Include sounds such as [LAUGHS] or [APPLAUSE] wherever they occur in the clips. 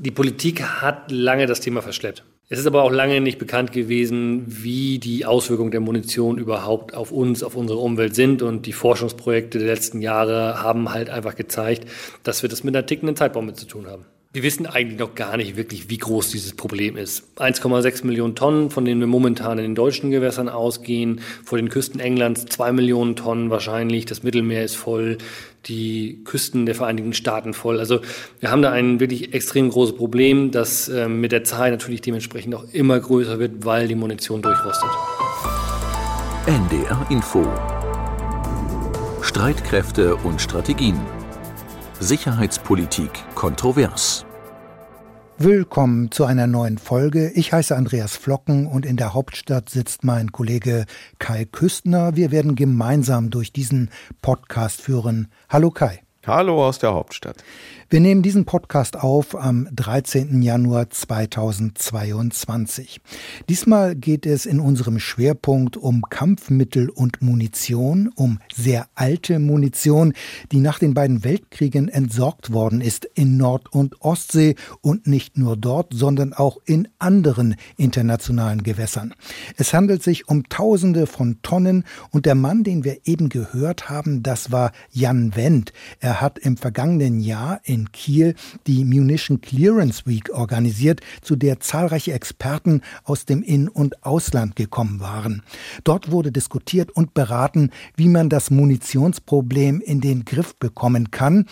Die Politik hat lange das Thema verschleppt. Es ist aber auch lange nicht bekannt gewesen, wie die Auswirkungen der Munition überhaupt auf uns, auf unsere Umwelt sind. Und die Forschungsprojekte der letzten Jahre haben halt einfach gezeigt, dass wir das mit einer tickenden Zeitbombe zu tun haben. Wir wissen eigentlich noch gar nicht wirklich, wie groß dieses Problem ist. 1,6 Millionen Tonnen, von denen wir momentan in den deutschen Gewässern ausgehen, vor den Küsten Englands 2 Millionen Tonnen wahrscheinlich, das Mittelmeer ist voll, die Küsten der Vereinigten Staaten voll. Also wir haben da ein wirklich extrem großes Problem, das äh, mit der Zeit natürlich dementsprechend auch immer größer wird, weil die Munition durchrostet. NDR Info Streitkräfte und Strategien Sicherheitspolitik kontrovers. Willkommen zu einer neuen Folge. Ich heiße Andreas Flocken und in der Hauptstadt sitzt mein Kollege Kai Küstner. Wir werden gemeinsam durch diesen Podcast führen. Hallo Kai. Hallo aus der Hauptstadt. Wir nehmen diesen Podcast auf am 13. Januar 2022. Diesmal geht es in unserem Schwerpunkt um Kampfmittel und Munition, um sehr alte Munition, die nach den beiden Weltkriegen entsorgt worden ist in Nord- und Ostsee und nicht nur dort, sondern auch in anderen internationalen Gewässern. Es handelt sich um Tausende von Tonnen und der Mann, den wir eben gehört haben, das war Jan Wendt. Er hat im vergangenen Jahr in in Kiel die Munition Clearance Week organisiert, zu der zahlreiche Experten aus dem In- und Ausland gekommen waren. Dort wurde diskutiert und beraten, wie man das Munitionsproblem in den Griff bekommen kann,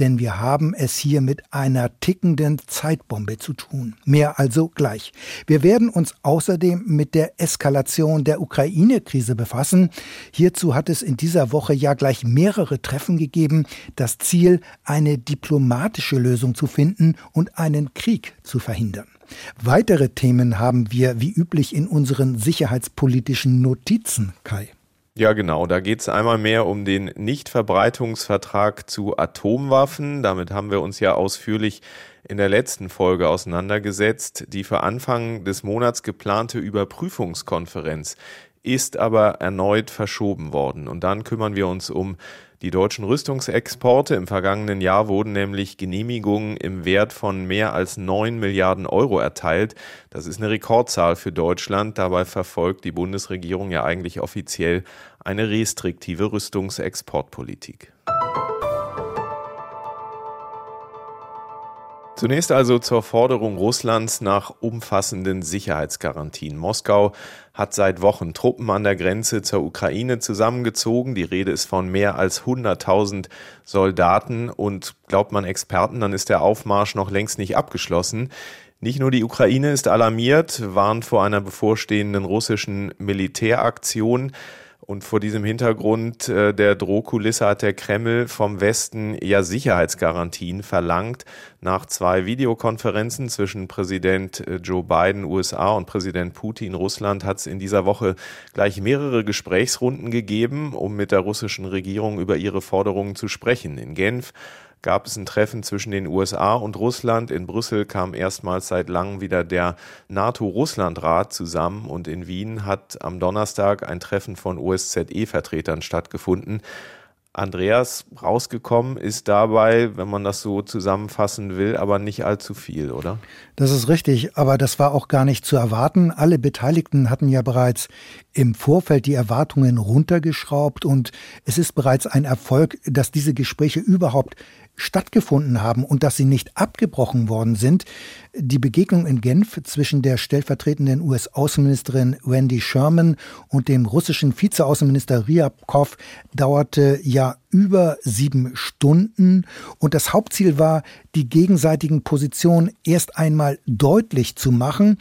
denn wir haben es hier mit einer tickenden Zeitbombe zu tun. Mehr also gleich. Wir werden uns außerdem mit der Eskalation der Ukraine-Krise befassen. Hierzu hat es in dieser Woche ja gleich mehrere Treffen gegeben. Das Ziel, eine diplomatische diplomatische Lösung zu finden und einen Krieg zu verhindern. Weitere Themen haben wir wie üblich in unseren sicherheitspolitischen Notizen, Kai. Ja, genau. Da geht es einmal mehr um den Nichtverbreitungsvertrag zu Atomwaffen. Damit haben wir uns ja ausführlich in der letzten Folge auseinandergesetzt. Die für Anfang des Monats geplante Überprüfungskonferenz ist aber erneut verschoben worden. Und dann kümmern wir uns um die deutschen Rüstungsexporte im vergangenen Jahr wurden nämlich Genehmigungen im Wert von mehr als 9 Milliarden Euro erteilt. Das ist eine Rekordzahl für Deutschland. Dabei verfolgt die Bundesregierung ja eigentlich offiziell eine restriktive Rüstungsexportpolitik. Zunächst also zur Forderung Russlands nach umfassenden Sicherheitsgarantien. Moskau hat seit Wochen Truppen an der Grenze zur Ukraine zusammengezogen. Die Rede ist von mehr als 100.000 Soldaten und glaubt man Experten, dann ist der Aufmarsch noch längst nicht abgeschlossen. Nicht nur die Ukraine ist alarmiert, warnt vor einer bevorstehenden russischen Militäraktion. Und vor diesem Hintergrund äh, der Drohkulisse hat der Kreml vom Westen ja Sicherheitsgarantien verlangt. Nach zwei Videokonferenzen zwischen Präsident äh, Joe Biden USA und Präsident Putin Russland hat es in dieser Woche gleich mehrere Gesprächsrunden gegeben, um mit der russischen Regierung über ihre Forderungen zu sprechen. In Genf gab es ein Treffen zwischen den USA und Russland. In Brüssel kam erstmals seit langem wieder der NATO-Russland-Rat zusammen und in Wien hat am Donnerstag ein Treffen von OSZE-Vertretern stattgefunden. Andreas rausgekommen ist dabei, wenn man das so zusammenfassen will, aber nicht allzu viel, oder? Das ist richtig, aber das war auch gar nicht zu erwarten. Alle Beteiligten hatten ja bereits im Vorfeld die Erwartungen runtergeschraubt und es ist bereits ein Erfolg, dass diese Gespräche überhaupt stattgefunden haben und dass sie nicht abgebrochen worden sind. Die Begegnung in Genf zwischen der stellvertretenden US-Außenministerin Wendy Sherman und dem russischen Vizeaußenminister Ryabkov dauerte ja über sieben Stunden und das Hauptziel war, die gegenseitigen Positionen erst einmal deutlich zu machen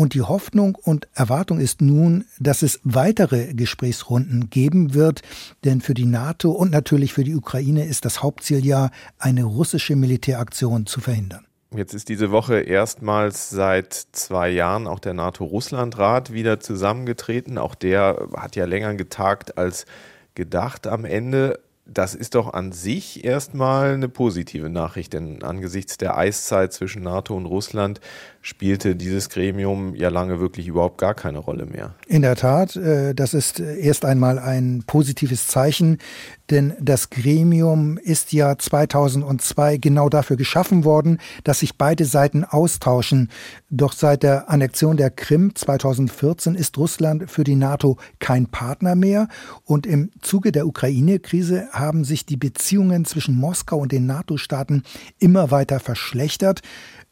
und die Hoffnung und Erwartung ist nun, dass es weitere Gesprächsrunden geben wird, denn für die NATO und natürlich für die Ukraine ist das Hauptziel ja, eine russische Militäraktion zu verhindern. Jetzt ist diese Woche erstmals seit zwei Jahren auch der NATO-Russland-Rat wieder zusammengetreten. Auch der hat ja länger getagt als gedacht am Ende das ist doch an sich erstmal eine positive Nachricht, denn angesichts der Eiszeit zwischen NATO und Russland spielte dieses Gremium ja lange wirklich überhaupt gar keine Rolle mehr. In der Tat, äh, das ist erst einmal ein positives Zeichen, denn das Gremium ist ja 2002 genau dafür geschaffen worden, dass sich beide Seiten austauschen. Doch seit der Annexion der Krim 2014 ist Russland für die NATO kein Partner mehr und im Zuge der Ukraine-Krise haben sich die Beziehungen zwischen Moskau und den NATO-Staaten immer weiter verschlechtert.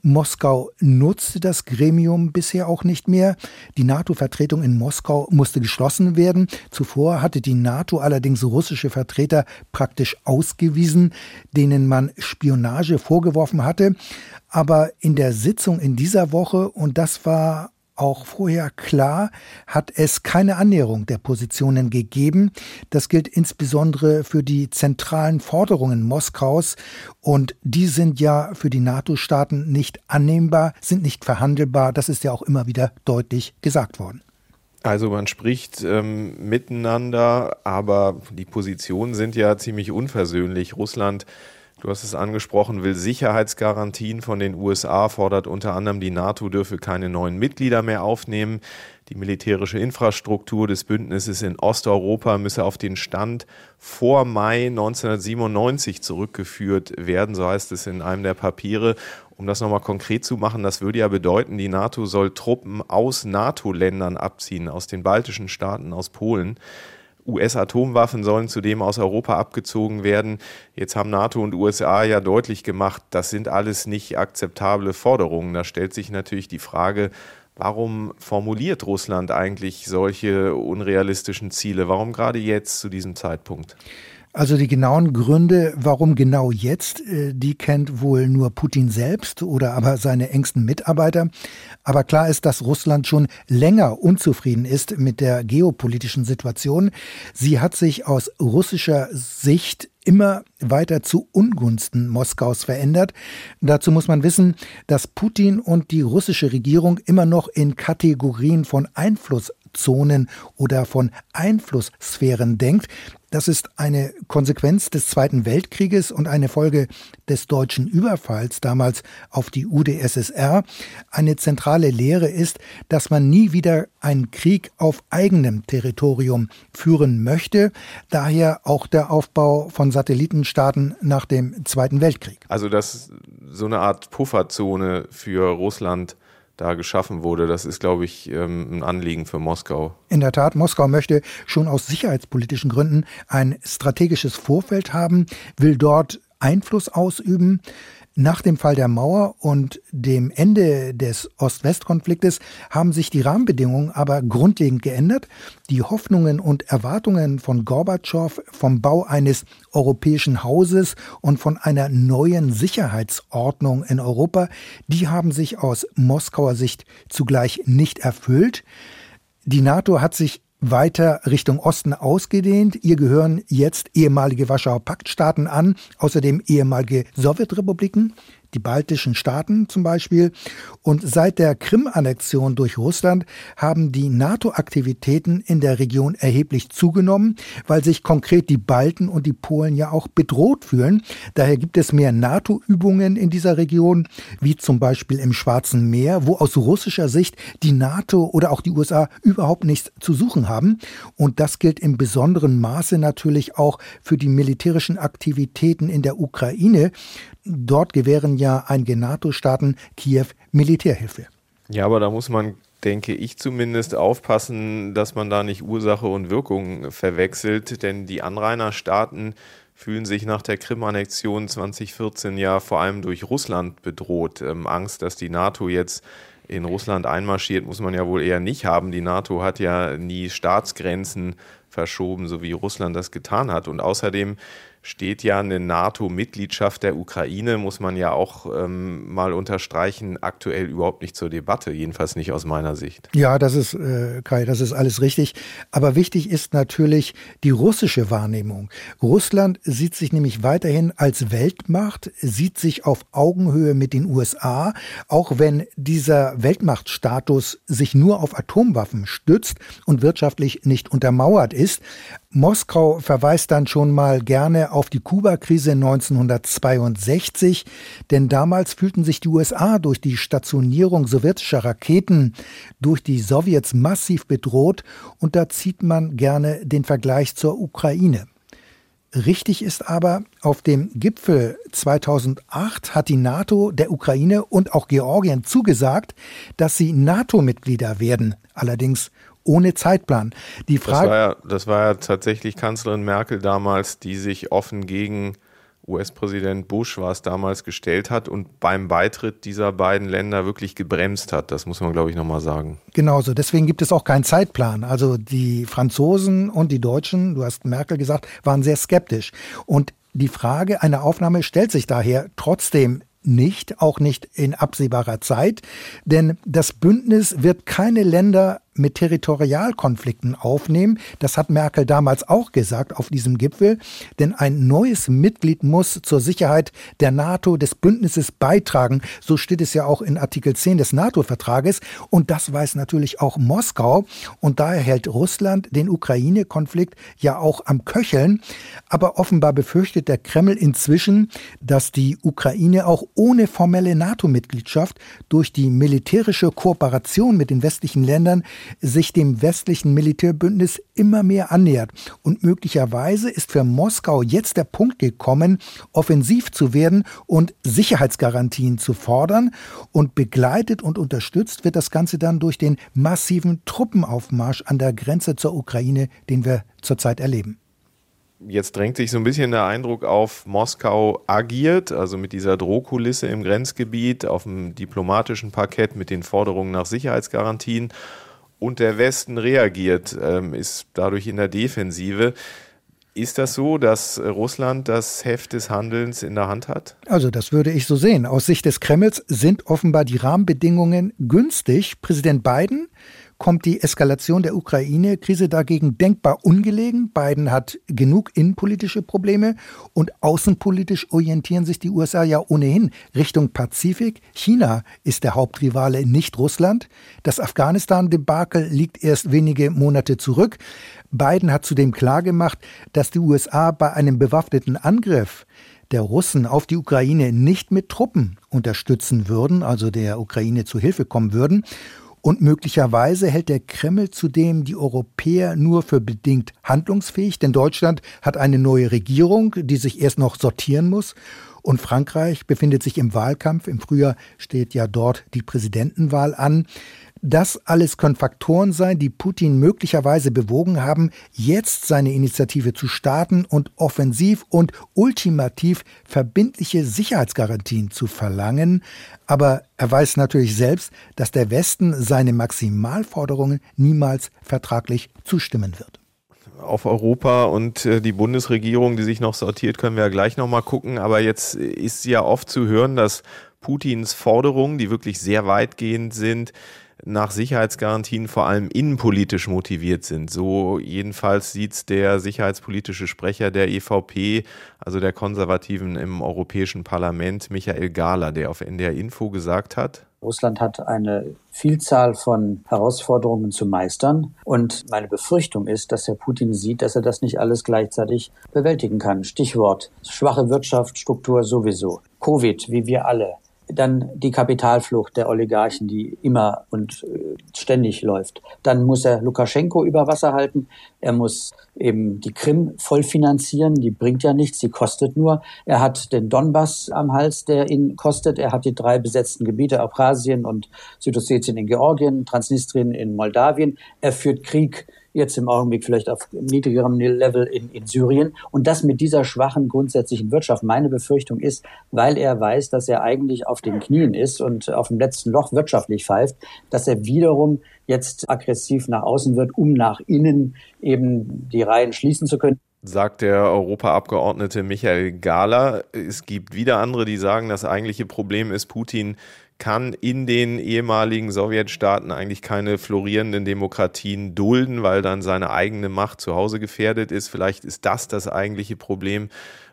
Moskau nutzte das Gremium bisher auch nicht mehr. Die NATO-Vertretung in Moskau musste geschlossen werden. Zuvor hatte die NATO allerdings russische Vertreter praktisch ausgewiesen, denen man Spionage vorgeworfen hatte. Aber in der Sitzung in dieser Woche, und das war auch vorher klar, hat es keine Annäherung der Positionen gegeben. Das gilt insbesondere für die zentralen Forderungen Moskaus und die sind ja für die NATO-Staaten nicht annehmbar, sind nicht verhandelbar. Das ist ja auch immer wieder deutlich gesagt worden. Also man spricht ähm, miteinander, aber die Positionen sind ja ziemlich unversöhnlich. Russland Du hast es angesprochen, will Sicherheitsgarantien von den USA, fordert unter anderem, die NATO dürfe keine neuen Mitglieder mehr aufnehmen. Die militärische Infrastruktur des Bündnisses in Osteuropa müsse auf den Stand vor Mai 1997 zurückgeführt werden, so heißt es in einem der Papiere. Um das nochmal konkret zu machen, das würde ja bedeuten, die NATO soll Truppen aus NATO-Ländern abziehen, aus den baltischen Staaten, aus Polen. US-Atomwaffen sollen zudem aus Europa abgezogen werden. Jetzt haben NATO und USA ja deutlich gemacht, das sind alles nicht akzeptable Forderungen. Da stellt sich natürlich die Frage, Warum formuliert Russland eigentlich solche unrealistischen Ziele? Warum gerade jetzt zu diesem Zeitpunkt? Also die genauen Gründe, warum genau jetzt, äh, die kennt wohl nur Putin selbst oder aber seine engsten Mitarbeiter. Aber klar ist, dass Russland schon länger unzufrieden ist mit der geopolitischen Situation. Sie hat sich aus russischer Sicht immer weiter zu Ungunsten Moskaus verändert. Dazu muss man wissen, dass Putin und die russische Regierung immer noch in Kategorien von Einflusszonen oder von Einflusssphären denkt. Das ist eine Konsequenz des Zweiten Weltkrieges und eine Folge des deutschen Überfalls damals auf die UdSSR. Eine zentrale Lehre ist, dass man nie wieder einen Krieg auf eigenem Territorium führen möchte. Daher auch der Aufbau von Satellitenstaaten nach dem Zweiten Weltkrieg. Also dass so eine Art Pufferzone für Russland da geschaffen wurde. Das ist, glaube ich, ähm, ein Anliegen für Moskau. In der Tat, Moskau möchte schon aus sicherheitspolitischen Gründen ein strategisches Vorfeld haben, will dort Einfluss ausüben. Nach dem Fall der Mauer und dem Ende des Ost-West-Konfliktes haben sich die Rahmenbedingungen aber grundlegend geändert. Die Hoffnungen und Erwartungen von Gorbatschow vom Bau eines europäischen Hauses und von einer neuen Sicherheitsordnung in Europa, die haben sich aus Moskauer Sicht zugleich nicht erfüllt. Die NATO hat sich weiter Richtung Osten ausgedehnt. Ihr gehören jetzt ehemalige Warschauer Paktstaaten an, außerdem ehemalige Sowjetrepubliken die baltischen Staaten zum Beispiel. Und seit der Krim-Annexion durch Russland haben die NATO-Aktivitäten in der Region erheblich zugenommen, weil sich konkret die Balten und die Polen ja auch bedroht fühlen. Daher gibt es mehr NATO-Übungen in dieser Region, wie zum Beispiel im Schwarzen Meer, wo aus russischer Sicht die NATO oder auch die USA überhaupt nichts zu suchen haben. Und das gilt im besonderen Maße natürlich auch für die militärischen Aktivitäten in der Ukraine. Dort gewähren ja einige NATO-Staaten Kiew Militärhilfe. Ja, aber da muss man, denke ich zumindest, aufpassen, dass man da nicht Ursache und Wirkung verwechselt, denn die Anrainerstaaten fühlen sich nach der Krim-Annexion 2014 ja vor allem durch Russland bedroht. Ähm, Angst, dass die NATO jetzt in Russland einmarschiert, muss man ja wohl eher nicht haben. Die NATO hat ja nie Staatsgrenzen verschoben, so wie Russland das getan hat. Und außerdem steht ja eine NATO-Mitgliedschaft der Ukraine, muss man ja auch ähm, mal unterstreichen, aktuell überhaupt nicht zur Debatte, jedenfalls nicht aus meiner Sicht. Ja, das ist, äh, Kai, das ist alles richtig. Aber wichtig ist natürlich die russische Wahrnehmung. Russland sieht sich nämlich weiterhin als Weltmacht, sieht sich auf Augenhöhe mit den USA, auch wenn dieser Weltmachtstatus sich nur auf Atomwaffen stützt und wirtschaftlich nicht untermauert ist. Moskau verweist dann schon mal gerne auf die Kuba-Krise 1962, denn damals fühlten sich die USA durch die Stationierung sowjetischer Raketen durch die Sowjets massiv bedroht und da zieht man gerne den Vergleich zur Ukraine. Richtig ist aber, auf dem Gipfel 2008 hat die NATO der Ukraine und auch Georgien zugesagt, dass sie NATO-Mitglieder werden. Allerdings ohne Zeitplan. Die Frage, das, war ja, das war ja tatsächlich Kanzlerin Merkel damals, die sich offen gegen US-Präsident Bush war es damals gestellt hat und beim Beitritt dieser beiden Länder wirklich gebremst hat. Das muss man, glaube ich, nochmal sagen. Genauso. Deswegen gibt es auch keinen Zeitplan. Also die Franzosen und die Deutschen, du hast Merkel gesagt, waren sehr skeptisch. Und die Frage einer Aufnahme stellt sich daher trotzdem nicht, auch nicht in absehbarer Zeit, denn das Bündnis wird keine Länder mit Territorialkonflikten aufnehmen. Das hat Merkel damals auch gesagt auf diesem Gipfel. Denn ein neues Mitglied muss zur Sicherheit der NATO, des Bündnisses beitragen. So steht es ja auch in Artikel 10 des NATO-Vertrages. Und das weiß natürlich auch Moskau. Und daher hält Russland den Ukraine-Konflikt ja auch am Köcheln. Aber offenbar befürchtet der Kreml inzwischen, dass die Ukraine auch ohne formelle NATO-Mitgliedschaft durch die militärische Kooperation mit den westlichen Ländern sich dem westlichen Militärbündnis immer mehr annähert. Und möglicherweise ist für Moskau jetzt der Punkt gekommen, offensiv zu werden und Sicherheitsgarantien zu fordern. Und begleitet und unterstützt wird das Ganze dann durch den massiven Truppenaufmarsch an der Grenze zur Ukraine, den wir zurzeit erleben. Jetzt drängt sich so ein bisschen der Eindruck auf, Moskau agiert, also mit dieser Drohkulisse im Grenzgebiet, auf dem diplomatischen Parkett mit den Forderungen nach Sicherheitsgarantien und der Westen reagiert, ähm, ist dadurch in der Defensive. Ist das so, dass Russland das Heft des Handelns in der Hand hat? Also das würde ich so sehen. Aus Sicht des Kremls sind offenbar die Rahmenbedingungen günstig. Präsident Biden kommt die Eskalation der Ukraine-Krise dagegen denkbar ungelegen. Biden hat genug innenpolitische Probleme und außenpolitisch orientieren sich die USA ja ohnehin Richtung Pazifik. China ist der Hauptrivale, nicht Russland. Das Afghanistan-Debakel liegt erst wenige Monate zurück. Biden hat zudem klargemacht, dass die USA bei einem bewaffneten Angriff der Russen auf die Ukraine nicht mit Truppen unterstützen würden, also der Ukraine zu Hilfe kommen würden. Und möglicherweise hält der Kreml zudem die Europäer nur für bedingt handlungsfähig, denn Deutschland hat eine neue Regierung, die sich erst noch sortieren muss. Und Frankreich befindet sich im Wahlkampf. Im Frühjahr steht ja dort die Präsidentenwahl an. Das alles können Faktoren sein, die Putin möglicherweise bewogen haben, jetzt seine Initiative zu starten und offensiv und ultimativ verbindliche Sicherheitsgarantien zu verlangen. Aber er weiß natürlich selbst, dass der Westen seine Maximalforderungen niemals vertraglich zustimmen wird auf Europa und äh, die Bundesregierung, die sich noch sortiert, können wir ja gleich nochmal gucken. Aber jetzt ist ja oft zu hören, dass Putins Forderungen, die wirklich sehr weitgehend sind, nach Sicherheitsgarantien vor allem innenpolitisch motiviert sind. So jedenfalls sieht's der sicherheitspolitische Sprecher der EVP, also der Konservativen im Europäischen Parlament, Michael Gahler, der auf NDR Info gesagt hat, Russland hat eine Vielzahl von Herausforderungen zu meistern. Und meine Befürchtung ist, dass Herr Putin sieht, dass er das nicht alles gleichzeitig bewältigen kann. Stichwort schwache Wirtschaftsstruktur sowieso. Covid, wie wir alle dann die Kapitalflucht der Oligarchen, die immer und äh, ständig läuft. Dann muss er Lukaschenko über Wasser halten. Er muss eben die Krim vollfinanzieren. Die bringt ja nichts, die kostet nur. Er hat den Donbass am Hals, der ihn kostet. Er hat die drei besetzten Gebiete, Abkhazien und Südossetien in Georgien, Transnistrien in Moldawien. Er führt Krieg jetzt im Augenblick vielleicht auf niedrigerem Level in, in Syrien. Und das mit dieser schwachen grundsätzlichen Wirtschaft. Meine Befürchtung ist, weil er weiß, dass er eigentlich auf den Knien ist und auf dem letzten Loch wirtschaftlich pfeift, dass er wiederum jetzt aggressiv nach außen wird, um nach innen eben die Reihen schließen zu können sagt der Europaabgeordnete Michael Gahler. Es gibt wieder andere, die sagen, das eigentliche Problem ist, Putin kann in den ehemaligen Sowjetstaaten eigentlich keine florierenden Demokratien dulden, weil dann seine eigene Macht zu Hause gefährdet ist. Vielleicht ist das das eigentliche Problem.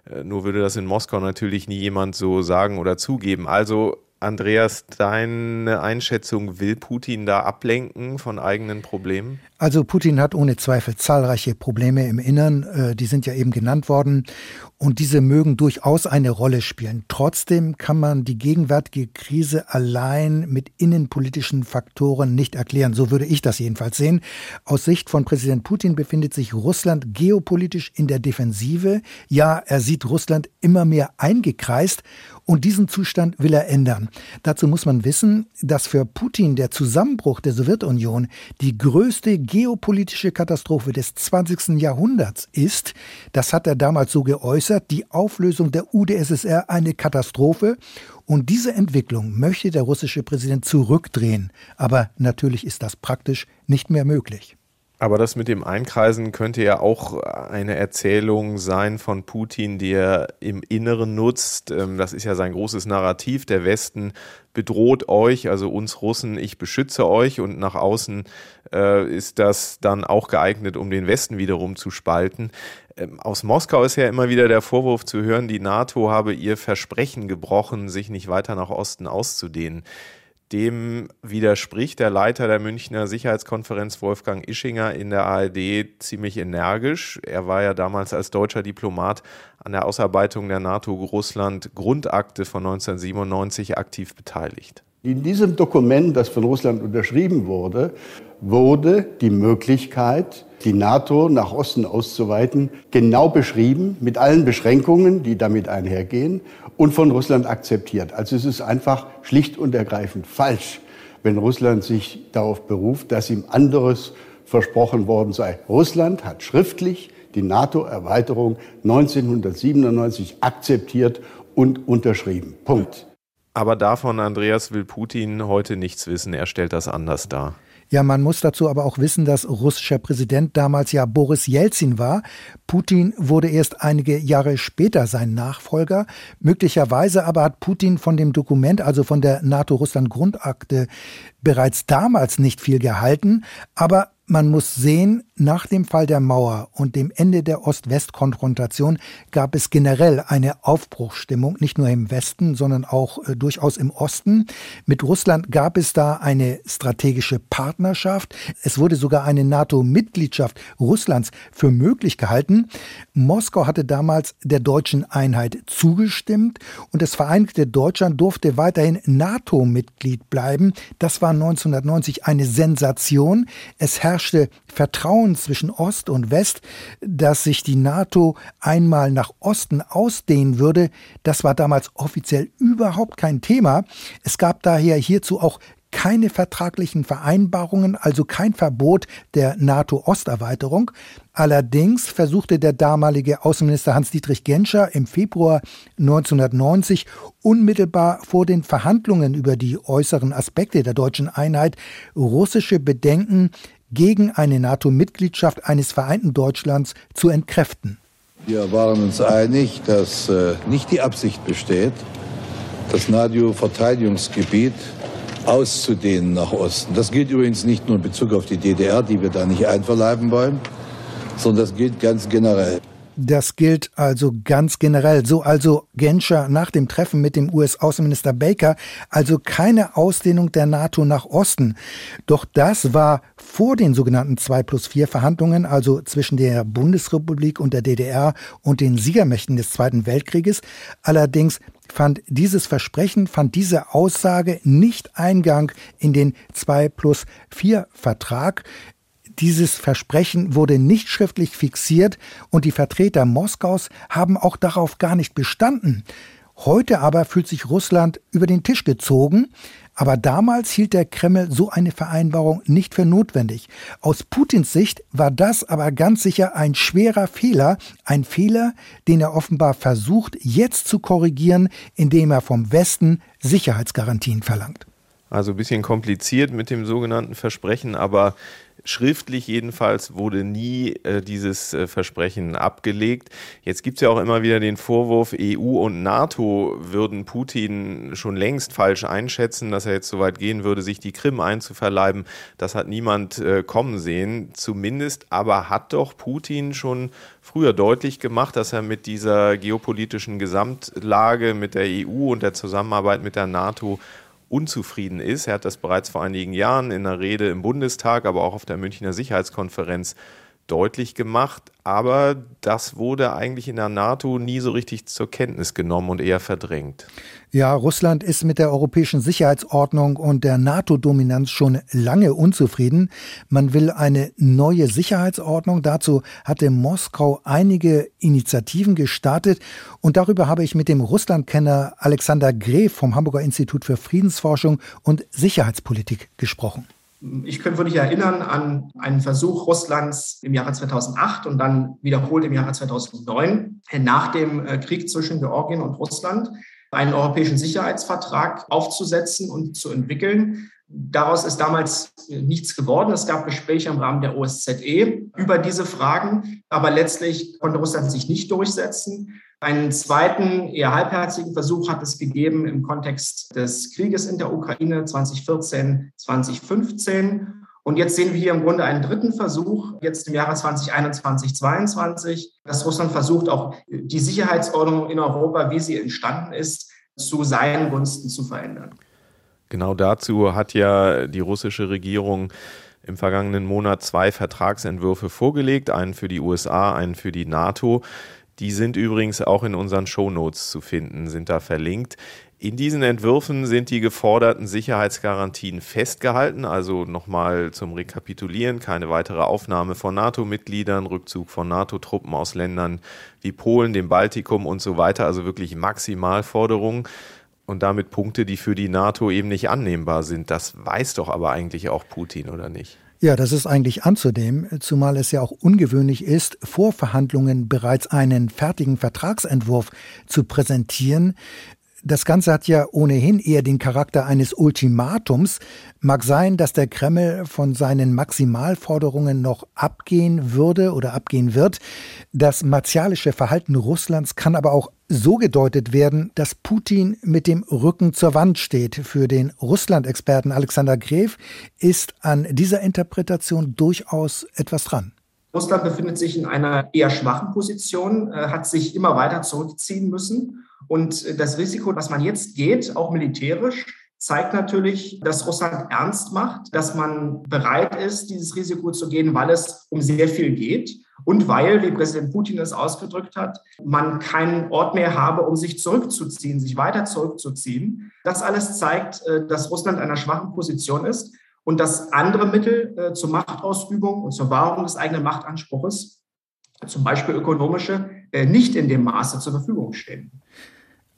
Äh, nur würde das in Moskau natürlich nie jemand so sagen oder zugeben. Also Andreas, deine Einschätzung, will Putin da ablenken von eigenen Problemen? Also Putin hat ohne Zweifel zahlreiche Probleme im Innern, äh, die sind ja eben genannt worden, und diese mögen durchaus eine Rolle spielen. Trotzdem kann man die gegenwärtige Krise allein mit innenpolitischen Faktoren nicht erklären. So würde ich das jedenfalls sehen. Aus Sicht von Präsident Putin befindet sich Russland geopolitisch in der Defensive. Ja, er sieht Russland immer mehr eingekreist und diesen Zustand will er ändern. Dazu muss man wissen, dass für Putin der Zusammenbruch der Sowjetunion die größte geopolitische Katastrophe des 20. Jahrhunderts ist. Das hat er damals so geäußert. Die Auflösung der UdSSR eine Katastrophe. Und diese Entwicklung möchte der russische Präsident zurückdrehen. Aber natürlich ist das praktisch nicht mehr möglich. Aber das mit dem Einkreisen könnte ja auch eine Erzählung sein von Putin, die er im Inneren nutzt. Ähm, das ist ja sein großes Narrativ. Der Westen bedroht euch, also uns Russen, ich beschütze euch. Und nach außen äh, ist das dann auch geeignet, um den Westen wiederum zu spalten. Ähm, aus Moskau ist ja immer wieder der Vorwurf zu hören, die NATO habe ihr Versprechen gebrochen, sich nicht weiter nach Osten auszudehnen. Dem widerspricht der Leiter der Münchner Sicherheitskonferenz Wolfgang Ischinger in der ARD ziemlich energisch. Er war ja damals als deutscher Diplomat an der Ausarbeitung der NATO-Russland-Grundakte von 1997 aktiv beteiligt. In diesem Dokument, das von Russland unterschrieben wurde, wurde die Möglichkeit, die NATO nach Osten auszuweiten, genau beschrieben, mit allen Beschränkungen, die damit einhergehen, und von Russland akzeptiert. Also es ist einfach schlicht und ergreifend falsch, wenn Russland sich darauf beruft, dass ihm anderes versprochen worden sei. Russland hat schriftlich die NATO-Erweiterung 1997 akzeptiert und unterschrieben. Punkt. Aber davon, Andreas, will Putin heute nichts wissen. Er stellt das anders dar. Ja, man muss dazu aber auch wissen, dass russischer Präsident damals ja Boris Jelzin war. Putin wurde erst einige Jahre später sein Nachfolger. Möglicherweise aber hat Putin von dem Dokument, also von der NATO-Russland-Grundakte, bereits damals nicht viel gehalten. Aber man muss sehen, nach dem Fall der Mauer und dem Ende der Ost-West-Konfrontation gab es generell eine Aufbruchsstimmung, nicht nur im Westen, sondern auch äh, durchaus im Osten. Mit Russland gab es da eine strategische Partnerschaft. Es wurde sogar eine NATO-Mitgliedschaft Russlands für möglich gehalten. Moskau hatte damals der deutschen Einheit zugestimmt und das Vereinigte Deutschland durfte weiterhin NATO-Mitglied bleiben. Das war 1990 eine Sensation. Es herrschte Vertrauen Vertrauen zwischen Ost und West, dass sich die NATO einmal nach Osten ausdehnen würde, das war damals offiziell überhaupt kein Thema. Es gab daher hierzu auch keine vertraglichen Vereinbarungen, also kein Verbot der NATO-Osterweiterung. Allerdings versuchte der damalige Außenminister Hans-Dietrich Genscher im Februar 1990 unmittelbar vor den Verhandlungen über die äußeren Aspekte der deutschen Einheit russische Bedenken gegen eine NATO-Mitgliedschaft eines vereinten Deutschlands zu entkräften. Wir waren uns einig, dass äh, nicht die Absicht besteht, das NATO-Verteidigungsgebiet auszudehnen nach Osten. Das gilt übrigens nicht nur in Bezug auf die DDR, die wir da nicht einverleiben wollen, sondern das gilt ganz generell. Das gilt also ganz generell. So also Genscher nach dem Treffen mit dem US-Außenminister Baker, also keine Ausdehnung der NATO nach Osten. Doch das war vor den sogenannten 2 plus 4 Verhandlungen, also zwischen der Bundesrepublik und der DDR und den Siegermächten des Zweiten Weltkrieges. Allerdings fand dieses Versprechen, fand diese Aussage nicht Eingang in den 2 plus 4 Vertrag. Dieses Versprechen wurde nicht schriftlich fixiert und die Vertreter Moskaus haben auch darauf gar nicht bestanden. Heute aber fühlt sich Russland über den Tisch gezogen, aber damals hielt der Kreml so eine Vereinbarung nicht für notwendig. Aus Putins Sicht war das aber ganz sicher ein schwerer Fehler, ein Fehler, den er offenbar versucht jetzt zu korrigieren, indem er vom Westen Sicherheitsgarantien verlangt. Also ein bisschen kompliziert mit dem sogenannten Versprechen, aber Schriftlich jedenfalls wurde nie äh, dieses äh, Versprechen abgelegt. Jetzt gibt es ja auch immer wieder den Vorwurf, EU und NATO würden Putin schon längst falsch einschätzen, dass er jetzt so weit gehen würde, sich die Krim einzuverleiben. Das hat niemand äh, kommen sehen. Zumindest aber hat doch Putin schon früher deutlich gemacht, dass er mit dieser geopolitischen Gesamtlage, mit der EU und der Zusammenarbeit mit der NATO unzufrieden ist. Er hat das bereits vor einigen Jahren in einer Rede im Bundestag, aber auch auf der Münchner Sicherheitskonferenz deutlich gemacht, aber das wurde eigentlich in der NATO nie so richtig zur Kenntnis genommen und eher verdrängt. Ja, Russland ist mit der europäischen Sicherheitsordnung und der NATO-Dominanz schon lange unzufrieden. Man will eine neue Sicherheitsordnung. Dazu hatte Moskau einige Initiativen gestartet und darüber habe ich mit dem Russlandkenner Alexander Gref vom Hamburger Institut für Friedensforschung und Sicherheitspolitik gesprochen. Ich könnte mich erinnern an einen Versuch Russlands im Jahre 2008 und dann wiederholt im Jahre 2009 nach dem äh, Krieg zwischen Georgien und Russland einen europäischen Sicherheitsvertrag aufzusetzen und zu entwickeln. Daraus ist damals äh, nichts geworden. Es gab Gespräche im Rahmen der OSZE über diese Fragen, aber letztlich konnte Russland sich nicht durchsetzen. Einen zweiten, eher halbherzigen Versuch hat es gegeben im Kontext des Krieges in der Ukraine 2014, 2015. Und jetzt sehen wir hier im Grunde einen dritten Versuch, jetzt im Jahre 2021, 2022, dass Russland versucht, auch die Sicherheitsordnung in Europa, wie sie entstanden ist, zu seinen Gunsten zu verändern. Genau dazu hat ja die russische Regierung im vergangenen Monat zwei Vertragsentwürfe vorgelegt, einen für die USA, einen für die NATO. Die sind übrigens auch in unseren Shownotes zu finden, sind da verlinkt. In diesen Entwürfen sind die geforderten Sicherheitsgarantien festgehalten, also nochmal zum Rekapitulieren, keine weitere Aufnahme von NATO-Mitgliedern, Rückzug von NATO-Truppen aus Ländern wie Polen, dem Baltikum und so weiter, also wirklich Maximalforderungen und damit Punkte, die für die NATO eben nicht annehmbar sind. Das weiß doch aber eigentlich auch Putin, oder nicht? Ja, das ist eigentlich anzunehmen, zumal es ja auch ungewöhnlich ist, vor Verhandlungen bereits einen fertigen Vertragsentwurf zu präsentieren. Das Ganze hat ja ohnehin eher den Charakter eines Ultimatums. Mag sein, dass der Kreml von seinen Maximalforderungen noch abgehen würde oder abgehen wird. Das martialische Verhalten Russlands kann aber auch so gedeutet werden, dass Putin mit dem Rücken zur Wand steht. Für den Russland-Experten Alexander Gref ist an dieser Interpretation durchaus etwas dran. Russland befindet sich in einer eher schwachen Position, äh, hat sich immer weiter zurückziehen müssen und das Risiko, was man jetzt geht, auch militärisch, zeigt natürlich, dass Russland ernst macht, dass man bereit ist, dieses Risiko zu gehen, weil es um sehr viel geht und weil, wie Präsident Putin es ausgedrückt hat, man keinen Ort mehr habe, um sich zurückzuziehen, sich weiter zurückzuziehen. Das alles zeigt, äh, dass Russland in einer schwachen Position ist und dass andere Mittel äh, zur Machtausübung und zur Wahrung des eigenen Machtanspruches, zum Beispiel ökonomische, äh, nicht in dem Maße zur Verfügung stehen.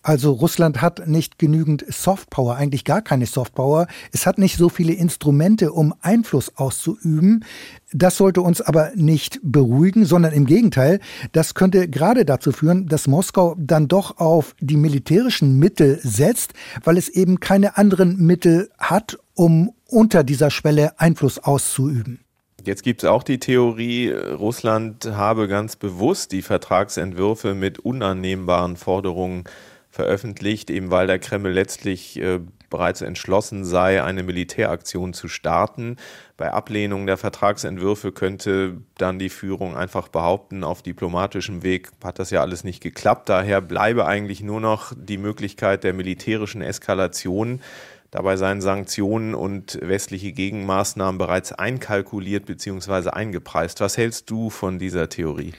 Also Russland hat nicht genügend Softpower, eigentlich gar keine Softpower. Es hat nicht so viele Instrumente, um Einfluss auszuüben. Das sollte uns aber nicht beruhigen, sondern im Gegenteil, das könnte gerade dazu führen, dass Moskau dann doch auf die militärischen Mittel setzt, weil es eben keine anderen Mittel hat, um unter dieser Schwelle Einfluss auszuüben. Jetzt gibt es auch die Theorie, Russland habe ganz bewusst die Vertragsentwürfe mit unannehmbaren Forderungen veröffentlicht, eben weil der Kreml letztlich äh, bereits entschlossen sei, eine Militäraktion zu starten. Bei Ablehnung der Vertragsentwürfe könnte dann die Führung einfach behaupten, auf diplomatischem Weg hat das ja alles nicht geklappt. Daher bleibe eigentlich nur noch die Möglichkeit der militärischen Eskalation. Dabei seien Sanktionen und westliche Gegenmaßnahmen bereits einkalkuliert bzw. eingepreist. Was hältst du von dieser Theorie?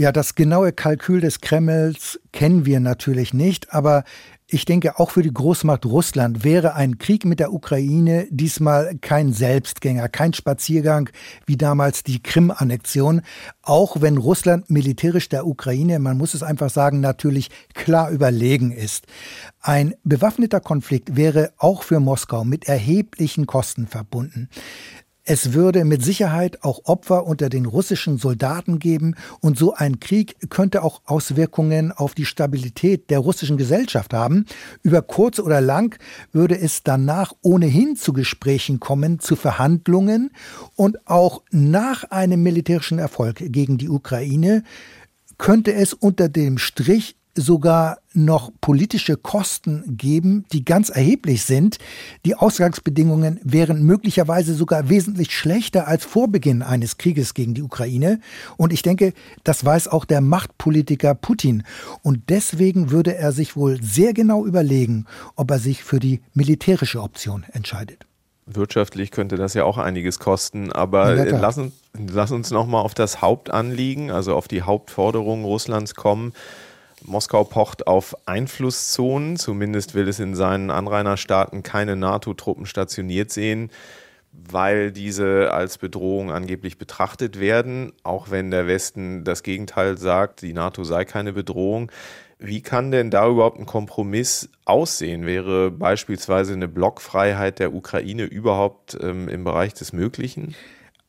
Ja, das genaue Kalkül des Kremls kennen wir natürlich nicht, aber ich denke, auch für die Großmacht Russland wäre ein Krieg mit der Ukraine diesmal kein Selbstgänger, kein Spaziergang wie damals die Krim-Annexion, auch wenn Russland militärisch der Ukraine, man muss es einfach sagen, natürlich klar überlegen ist. Ein bewaffneter Konflikt wäre auch für Moskau mit erheblichen Kosten verbunden. Es würde mit Sicherheit auch Opfer unter den russischen Soldaten geben und so ein Krieg könnte auch Auswirkungen auf die Stabilität der russischen Gesellschaft haben. Über kurz oder lang würde es danach ohnehin zu Gesprächen kommen, zu Verhandlungen und auch nach einem militärischen Erfolg gegen die Ukraine könnte es unter dem Strich sogar noch politische Kosten geben, die ganz erheblich sind. Die Ausgangsbedingungen wären möglicherweise sogar wesentlich schlechter als vor Beginn eines Krieges gegen die Ukraine. Und ich denke, das weiß auch der Machtpolitiker Putin. Und deswegen würde er sich wohl sehr genau überlegen, ob er sich für die militärische Option entscheidet. Wirtschaftlich könnte das ja auch einiges kosten, aber lass, lass uns nochmal auf das Hauptanliegen, also auf die Hauptforderungen Russlands kommen. Moskau pocht auf Einflusszonen, zumindest will es in seinen Anrainerstaaten keine NATO-Truppen stationiert sehen, weil diese als Bedrohung angeblich betrachtet werden, auch wenn der Westen das Gegenteil sagt, die NATO sei keine Bedrohung. Wie kann denn da überhaupt ein Kompromiss aussehen? Wäre beispielsweise eine Blockfreiheit der Ukraine überhaupt ähm, im Bereich des Möglichen?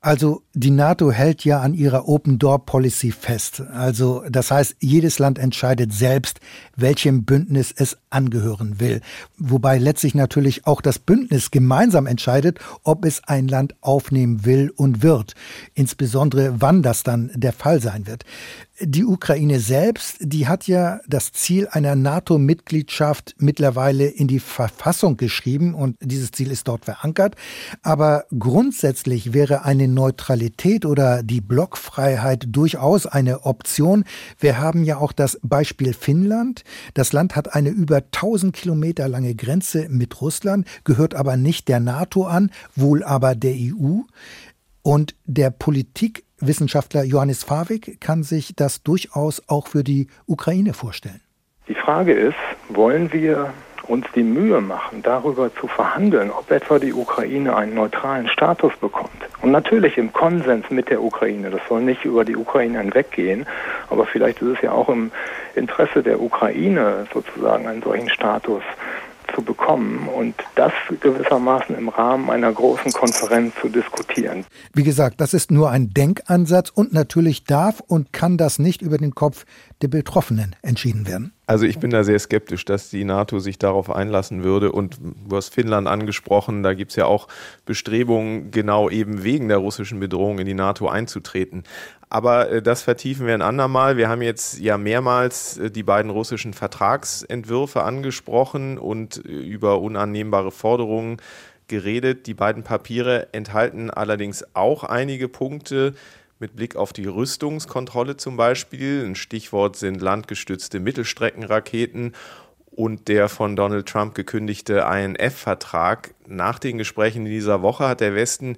Also die NATO hält ja an ihrer Open Door Policy fest. Also das heißt, jedes Land entscheidet selbst, welchem Bündnis es angehören will. Wobei letztlich natürlich auch das Bündnis gemeinsam entscheidet, ob es ein Land aufnehmen will und wird. Insbesondere wann das dann der Fall sein wird. Die Ukraine selbst, die hat ja das Ziel einer NATO-Mitgliedschaft mittlerweile in die Verfassung geschrieben und dieses Ziel ist dort verankert. Aber grundsätzlich wäre eine Neutralität oder die Blockfreiheit durchaus eine Option. Wir haben ja auch das Beispiel Finnland. Das Land hat eine über 1000 Kilometer lange Grenze mit Russland, gehört aber nicht der NATO an, wohl aber der EU. Und der Politikwissenschaftler Johannes Fawig kann sich das durchaus auch für die Ukraine vorstellen. Die Frage ist, wollen wir uns die Mühe machen, darüber zu verhandeln, ob etwa die Ukraine einen neutralen Status bekommt. Und natürlich im Konsens mit der Ukraine. Das soll nicht über die Ukraine hinweggehen, aber vielleicht ist es ja auch im Interesse der Ukraine sozusagen einen solchen Status zu bekommen und das gewissermaßen im Rahmen einer großen Konferenz zu diskutieren. Wie gesagt, das ist nur ein Denkansatz und natürlich darf und kann das nicht über den Kopf der Betroffenen entschieden werden. Also ich bin da sehr skeptisch, dass die NATO sich darauf einlassen würde. Und du hast Finnland angesprochen, da gibt es ja auch Bestrebungen, genau eben wegen der russischen Bedrohung in die NATO einzutreten. Aber äh, das vertiefen wir ein andermal. Wir haben jetzt ja mehrmals äh, die beiden russischen Vertragsentwürfe angesprochen und äh, über unannehmbare Forderungen geredet. Die beiden Papiere enthalten allerdings auch einige Punkte, mit Blick auf die Rüstungskontrolle zum Beispiel. Ein Stichwort sind landgestützte Mittelstreckenraketen und der von Donald Trump gekündigte INF-Vertrag. Nach den Gesprächen in dieser Woche hat der Westen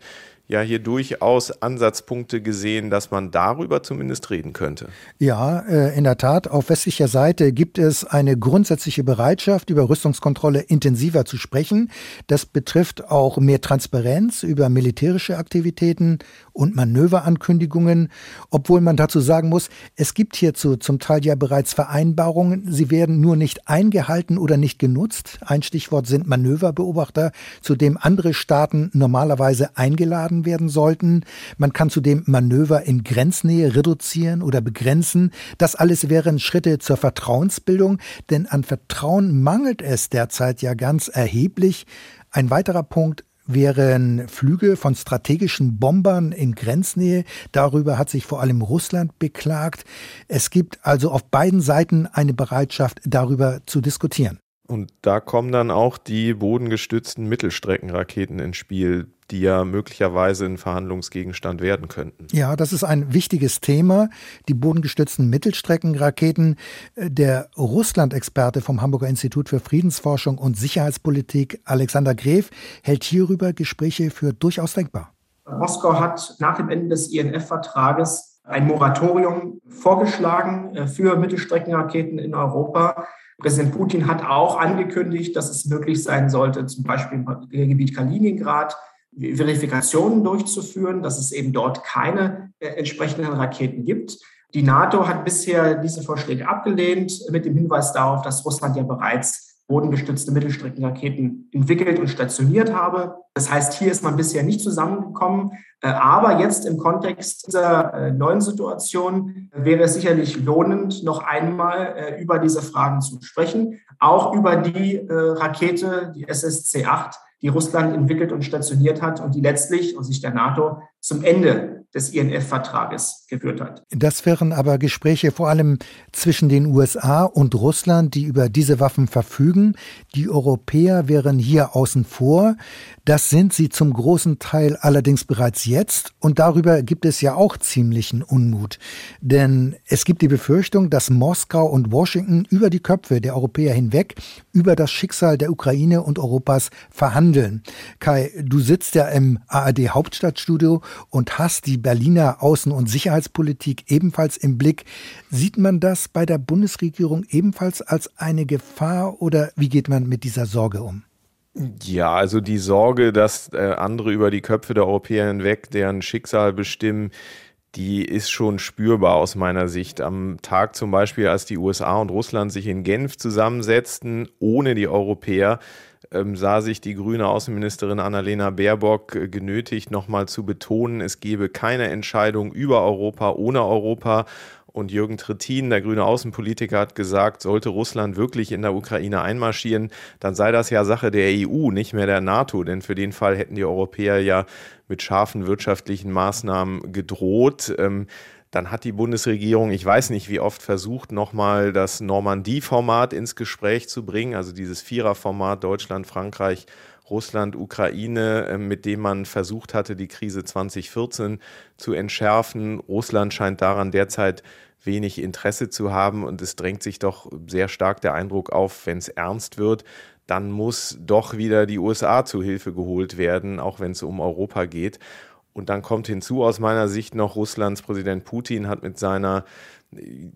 ja hier durchaus Ansatzpunkte gesehen, dass man darüber zumindest reden könnte. Ja, äh, in der Tat. Auf westlicher Seite gibt es eine grundsätzliche Bereitschaft, über Rüstungskontrolle intensiver zu sprechen. Das betrifft auch mehr Transparenz über militärische Aktivitäten und Manöverankündigungen, obwohl man dazu sagen muss, es gibt hierzu zum Teil ja bereits Vereinbarungen. Sie werden nur nicht eingehalten oder nicht genutzt. Ein Stichwort sind Manöverbeobachter, zu dem andere Staaten normalerweise eingeladen werden sollten. Man kann zudem Manöver in Grenznähe reduzieren oder begrenzen. Das alles wären Schritte zur Vertrauensbildung, denn an Vertrauen mangelt es derzeit ja ganz erheblich. Ein weiterer Punkt wären Flüge von strategischen Bombern in Grenznähe. Darüber hat sich vor allem Russland beklagt. Es gibt also auf beiden Seiten eine Bereitschaft, darüber zu diskutieren. Und da kommen dann auch die bodengestützten Mittelstreckenraketen ins Spiel, die ja möglicherweise ein Verhandlungsgegenstand werden könnten. Ja, das ist ein wichtiges Thema. Die bodengestützten Mittelstreckenraketen. Der Russland-Experte vom Hamburger Institut für Friedensforschung und Sicherheitspolitik, Alexander Gref, hält hierüber Gespräche für durchaus denkbar. Moskau hat nach dem Ende des INF-Vertrages ein Moratorium vorgeschlagen äh, für Mittelstreckenraketen in Europa. Präsident Putin hat auch angekündigt, dass es möglich sein sollte, zum Beispiel im Gebiet Kaliningrad Verifikationen durchzuführen, dass es eben dort keine äh, entsprechenden Raketen gibt. Die NATO hat bisher diese Vorschläge abgelehnt mit dem Hinweis darauf, dass Russland ja bereits bodengestützte Mittelstreckenraketen entwickelt und stationiert habe. Das heißt, hier ist man bisher nicht zusammengekommen. Äh, aber jetzt im Kontext dieser äh, neuen Situation wäre es sicherlich lohnend, noch einmal äh, über diese Fragen zu sprechen, auch über die Rakete, die SSC-8, die Russland entwickelt und stationiert hat und die letztlich aus Sicht der NATO zum Ende des INF-Vertrages geführt hat. Das wären aber Gespräche vor allem zwischen den USA und Russland, die über diese Waffen verfügen. Die Europäer wären hier außen vor. Das sind sie zum großen Teil allerdings bereits jetzt. Und darüber gibt es ja auch ziemlichen Unmut. Denn es gibt die Befürchtung, dass Moskau und Washington über die Köpfe der Europäer hinweg über das Schicksal der Ukraine und Europas verhandeln. Kai, du sitzt ja im ARD Hauptstadtstudio und hast die Berliner Außen- und Sicherheitspolitik ebenfalls im Blick. Sieht man das bei der Bundesregierung ebenfalls als eine Gefahr oder wie geht man mit dieser Sorge um? Ja, also die Sorge, dass äh, andere über die Köpfe der Europäer hinweg deren Schicksal bestimmen, die ist schon spürbar aus meiner Sicht. Am Tag zum Beispiel, als die USA und Russland sich in Genf zusammensetzten, ohne die Europäer, ähm, sah sich die grüne Außenministerin Annalena Baerbock äh, genötigt, nochmal zu betonen, es gebe keine Entscheidung über Europa ohne Europa. Und Jürgen Trittin, der grüne Außenpolitiker, hat gesagt, sollte Russland wirklich in der Ukraine einmarschieren, dann sei das ja Sache der EU, nicht mehr der NATO. Denn für den Fall hätten die Europäer ja mit scharfen wirtschaftlichen Maßnahmen gedroht. Ähm, dann hat die Bundesregierung, ich weiß nicht wie oft, versucht, nochmal das Normandie-Format ins Gespräch zu bringen, also dieses Vierer-Format Deutschland, Frankreich, Russland, Ukraine, ähm, mit dem man versucht hatte, die Krise 2014 zu entschärfen. Russland scheint daran derzeit wenig Interesse zu haben und es drängt sich doch sehr stark der Eindruck auf, wenn es ernst wird, dann muss doch wieder die USA zu Hilfe geholt werden, auch wenn es um Europa geht. Und dann kommt hinzu aus meiner Sicht noch, Russlands Präsident Putin hat mit seiner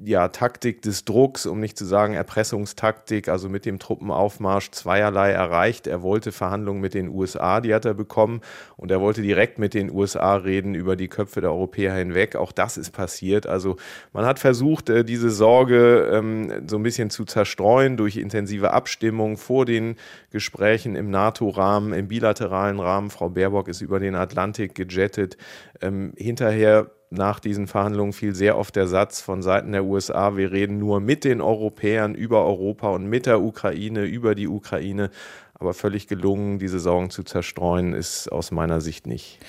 ja, Taktik des Drucks, um nicht zu sagen Erpressungstaktik, also mit dem Truppenaufmarsch zweierlei erreicht. Er wollte Verhandlungen mit den USA, die hat er bekommen, und er wollte direkt mit den USA reden über die Köpfe der Europäer hinweg. Auch das ist passiert. Also man hat versucht, äh, diese Sorge ähm, so ein bisschen zu zerstreuen durch intensive Abstimmung vor den Gesprächen im NATO-Rahmen, im bilateralen Rahmen. Frau Baerbock ist über den Atlantik gejettet. Ähm, hinterher nach diesen Verhandlungen fiel sehr oft der Satz von Seiten der USA, wir reden nur mit den Europäern über Europa und mit der Ukraine über die Ukraine. Aber völlig gelungen, diese Sorgen zu zerstreuen, ist aus meiner Sicht nicht.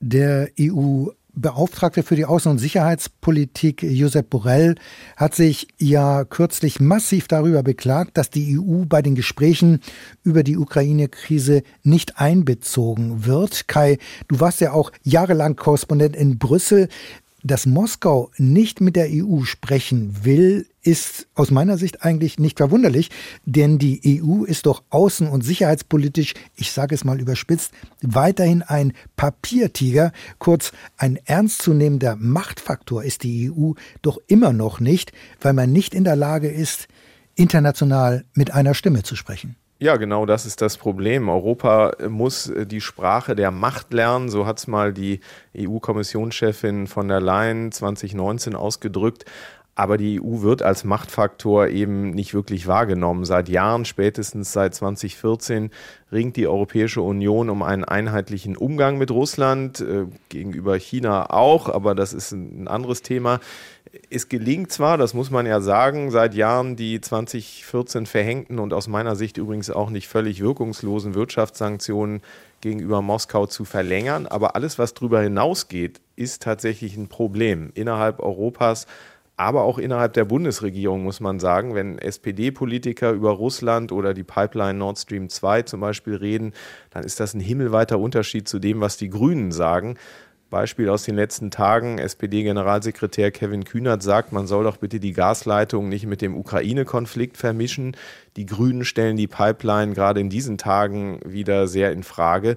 Der EU Beauftragte für die Außen- und Sicherheitspolitik Josep Borrell hat sich ja kürzlich massiv darüber beklagt, dass die EU bei den Gesprächen über die Ukraine-Krise nicht einbezogen wird. Kai, du warst ja auch jahrelang Korrespondent in Brüssel dass Moskau nicht mit der EU sprechen will, ist aus meiner Sicht eigentlich nicht verwunderlich, denn die EU ist doch außen- und sicherheitspolitisch, ich sage es mal überspitzt, weiterhin ein Papiertiger, kurz ein ernstzunehmender Machtfaktor ist die EU doch immer noch nicht, weil man nicht in der Lage ist, international mit einer Stimme zu sprechen. Ja, genau das ist das Problem. Europa muss äh, die Sprache der Macht lernen. So hat es mal die EU-Kommissionschefin von der Leyen 2019 ausgedrückt. Aber die EU wird als Machtfaktor eben nicht wirklich wahrgenommen. Seit Jahren, spätestens seit 2014, ringt die Europäische Union um einen einheitlichen Umgang mit Russland, äh, gegenüber China auch, aber das ist ein anderes Thema. Es gelingt zwar, das muss man ja sagen, seit Jahren die 2014 verhängten und aus meiner Sicht übrigens auch nicht völlig wirkungslosen Wirtschaftssanktionen gegenüber Moskau zu verlängern, aber alles, was darüber hinausgeht, ist tatsächlich ein Problem innerhalb Europas aber auch innerhalb der Bundesregierung muss man sagen, wenn SPD-Politiker über Russland oder die Pipeline Nord Stream 2 zum Beispiel reden, dann ist das ein himmelweiter Unterschied zu dem, was die Grünen sagen. Beispiel aus den letzten Tagen, SPD-Generalsekretär Kevin Kühnert sagt, man soll doch bitte die Gasleitung nicht mit dem Ukraine-Konflikt vermischen. Die Grünen stellen die Pipeline gerade in diesen Tagen wieder sehr in Frage.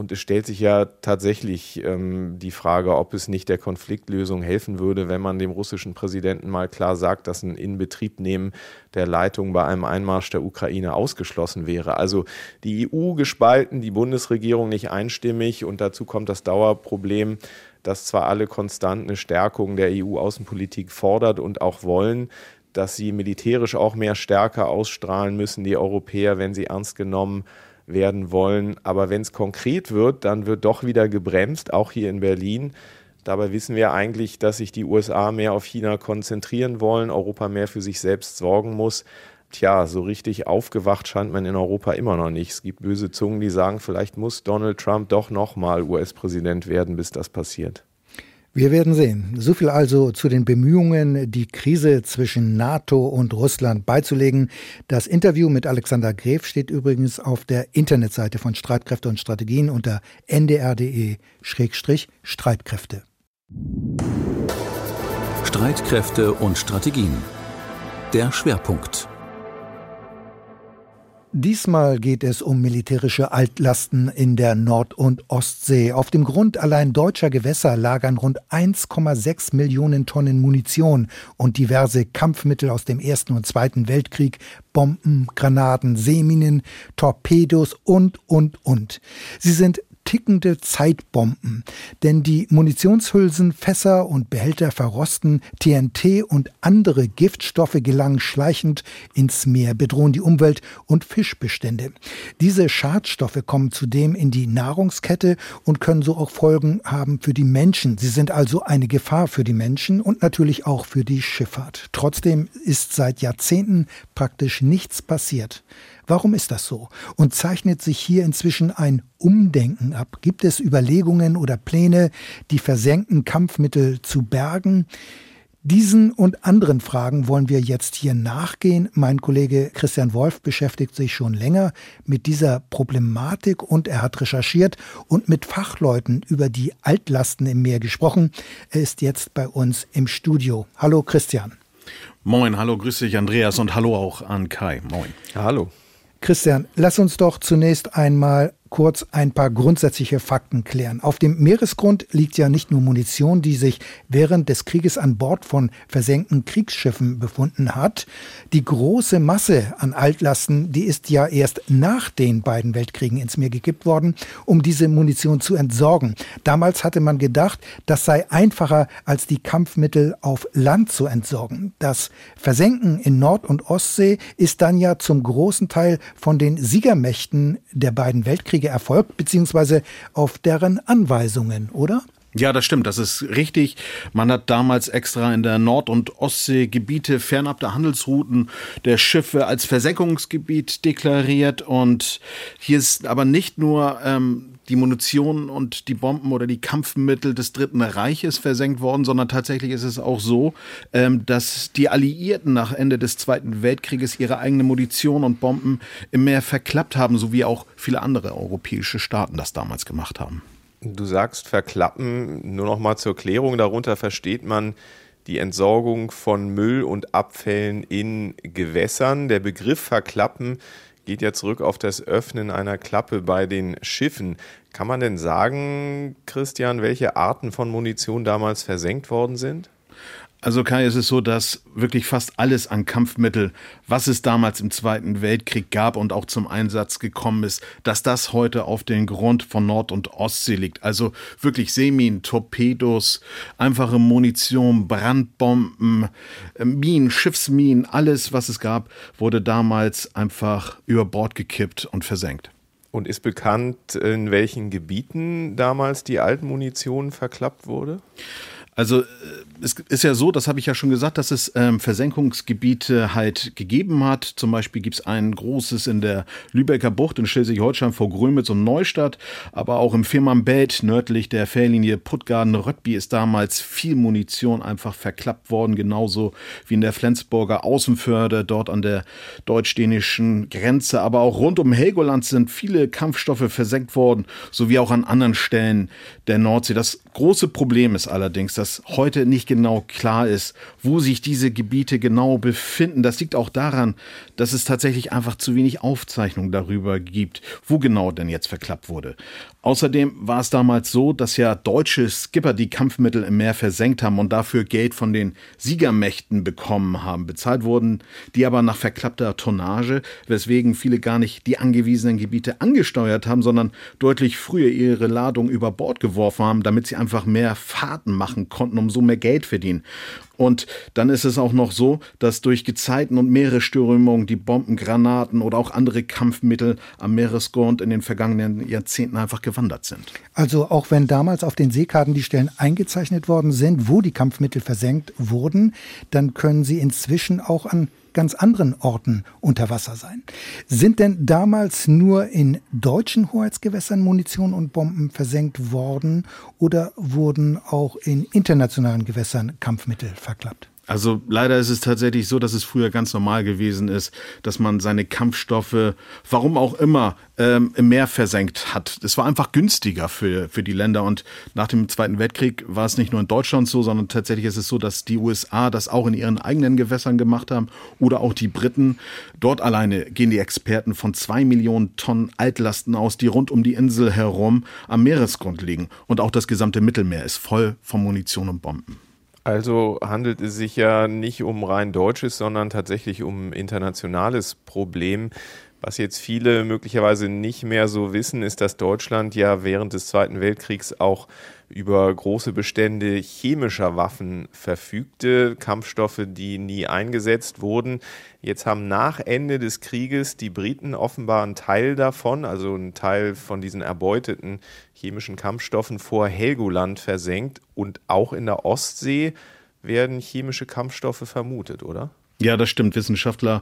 Und es stellt sich ja tatsächlich ähm, die Frage, ob es nicht der Konfliktlösung helfen würde, wenn man dem russischen Präsidenten mal klar sagt, dass ein Inbetriebnehmen der Leitung bei einem Einmarsch der Ukraine ausgeschlossen wäre. Also die EU gespalten, die Bundesregierung nicht einstimmig und dazu kommt das Dauerproblem, dass zwar alle konstant eine Stärkung der EU-Außenpolitik fordert und auch wollen, dass sie militärisch auch mehr Stärke ausstrahlen müssen, die Europäer, wenn sie ernst genommen werden werden wollen. Aber wenn es konkret wird, dann wird doch wieder gebremst, auch hier in Berlin. Dabei wissen wir eigentlich, dass sich die USA mehr auf China konzentrieren wollen, Europa mehr für sich selbst sorgen muss. Tja, so richtig aufgewacht scheint man in Europa immer noch nicht. Es gibt böse Zungen, die sagen, vielleicht muss Donald Trump doch nochmal US-Präsident werden, bis das passiert. Wir werden sehen. So viel also zu den Bemühungen, die Krise zwischen NATO und Russland beizulegen. Das Interview mit Alexander Gref steht übrigens auf der Internetseite von Streitkräfte und Strategien unter ndr.de-streitkräfte. Streitkräfte und Strategien. Der Schwerpunkt. Diesmal geht es um militärische Altlasten in der Nord- und Ostsee. Auf dem Grund allein deutscher Gewässer lagern rund 1,6 Millionen Tonnen Munition und diverse Kampfmittel aus dem Ersten und Zweiten Weltkrieg, Bomben, Granaten, Seeminen, Torpedos und, und, und. Sie sind tickende Zeitbomben. Denn die Munitionshülsen, Fässer und Behälter verrosten, TNT und andere Giftstoffe gelangen schleichend ins Meer, bedrohen die Umwelt und Fischbestände. Diese Schadstoffe kommen zudem in die Nahrungskette und können so auch Folgen haben für die Menschen. Sie sind also eine Gefahr für die Menschen und natürlich auch für die Schifffahrt. Trotzdem ist seit Jahrzehnten praktisch nichts passiert. Warum ist das so? Und zeichnet sich hier inzwischen ein Umdenken ab? Gibt es Überlegungen oder Pläne, die versenkten Kampfmittel zu bergen? Diesen und anderen Fragen wollen wir jetzt hier nachgehen. Mein Kollege Christian Wolf beschäftigt sich schon länger mit dieser Problematik und er hat recherchiert und mit Fachleuten über die Altlasten im Meer gesprochen. Er ist jetzt bei uns im Studio. Hallo Christian. Moin, hallo, grüß dich Andreas und hallo auch an Kai. Moin. Hallo. Christian, lass uns doch zunächst einmal kurz ein paar grundsätzliche Fakten klären. Auf dem Meeresgrund liegt ja nicht nur Munition, die sich während des Krieges an Bord von versenkten Kriegsschiffen befunden hat. Die große Masse an Altlasten, die ist ja erst nach den beiden Weltkriegen ins Meer gekippt worden, um diese Munition zu entsorgen. Damals hatte man gedacht, das sei einfacher als die Kampfmittel auf Land zu entsorgen. Das Versenken in Nord- und Ostsee ist dann ja zum großen Teil von den Siegermächten der beiden Weltkriege Verträge erfolgt, beziehungsweise auf deren Anweisungen, oder? Ja, das stimmt, das ist richtig. Man hat damals extra in der Nord- und Ostsee Gebiete fernab der Handelsrouten der Schiffe als Versenkungsgebiet deklariert. Und hier ist aber nicht nur ähm, die Munition und die Bomben oder die Kampfmittel des Dritten Reiches versenkt worden, sondern tatsächlich ist es auch so, ähm, dass die Alliierten nach Ende des Zweiten Weltkrieges ihre eigene Munition und Bomben im Meer verklappt haben, so wie auch viele andere europäische Staaten das damals gemacht haben. Du sagst verklappen, nur noch mal zur Klärung, darunter versteht man die Entsorgung von Müll und Abfällen in Gewässern. Der Begriff verklappen geht ja zurück auf das Öffnen einer Klappe bei den Schiffen. Kann man denn sagen, Christian, welche Arten von Munition damals versenkt worden sind? Also Kai, es ist so, dass wirklich fast alles an Kampfmittel, was es damals im Zweiten Weltkrieg gab und auch zum Einsatz gekommen ist, dass das heute auf den Grund von Nord- und Ostsee liegt. Also wirklich Seeminen, Torpedos, einfache Munition, Brandbomben, äh, Minen, Schiffsminen, alles, was es gab, wurde damals einfach über Bord gekippt und versenkt. Und ist bekannt, in welchen Gebieten damals die Altmunition verklappt wurde? Also äh, es ist ja so, das habe ich ja schon gesagt, dass es ähm, Versenkungsgebiete halt gegeben hat. Zum Beispiel gibt es ein großes in der Lübecker Bucht in Schleswig-Holstein vor Grömitz und Neustadt, aber auch im Firmanbelt nördlich der Fährlinie Puttgarden-Röttby ist damals viel Munition einfach verklappt worden, genauso wie in der Flensburger Außenförde, dort an der deutsch-dänischen Grenze. Aber auch rund um Helgoland sind viele Kampfstoffe versenkt worden, sowie auch an anderen Stellen der Nordsee. Das große Problem ist allerdings, dass heute nicht genau klar ist, wo sich diese Gebiete genau befinden. Das liegt auch daran, dass es tatsächlich einfach zu wenig Aufzeichnungen darüber gibt, wo genau denn jetzt verklappt wurde. Außerdem war es damals so, dass ja deutsche Skipper die Kampfmittel im Meer versenkt haben und dafür Geld von den Siegermächten bekommen haben. Bezahlt wurden die aber nach verklappter Tonnage, weswegen viele gar nicht die angewiesenen Gebiete angesteuert haben, sondern deutlich früher ihre Ladung über Bord geworfen haben, damit sie einfach mehr Fahrten machen konnten, um so mehr Geld verdienen. Und dann ist es auch noch so, dass durch Gezeiten und Meeresströmungen die Bomben, Granaten oder auch andere Kampfmittel am Meeresgrund in den vergangenen Jahrzehnten einfach gewandert sind. Also auch wenn damals auf den Seekarten die Stellen eingezeichnet worden sind, wo die Kampfmittel versenkt wurden, dann können sie inzwischen auch an ganz anderen Orten unter Wasser sein. Sind denn damals nur in deutschen Hoheitsgewässern Munition und Bomben versenkt worden oder wurden auch in internationalen Gewässern Kampfmittel verklappt? Also leider ist es tatsächlich so, dass es früher ganz normal gewesen ist, dass man seine Kampfstoffe, warum auch immer, ähm, im Meer versenkt hat. Es war einfach günstiger für, für die Länder. Und nach dem Zweiten Weltkrieg war es nicht nur in Deutschland so, sondern tatsächlich ist es so, dass die USA das auch in ihren eigenen Gewässern gemacht haben oder auch die Briten. Dort alleine gehen die Experten von zwei Millionen Tonnen Altlasten aus, die rund um die Insel herum am Meeresgrund liegen. Und auch das gesamte Mittelmeer ist voll von Munition und Bomben. Also handelt es sich ja nicht um rein deutsches, sondern tatsächlich um internationales Problem. Was jetzt viele möglicherweise nicht mehr so wissen, ist, dass Deutschland ja während des Zweiten Weltkriegs auch über große Bestände chemischer Waffen verfügte, Kampfstoffe, die nie eingesetzt wurden. Jetzt haben nach Ende des Krieges die Briten offenbar einen Teil davon, also einen Teil von diesen erbeuteten chemischen Kampfstoffen vor Helgoland versenkt und auch in der Ostsee werden chemische Kampfstoffe vermutet, oder? Ja, das stimmt. Wissenschaftler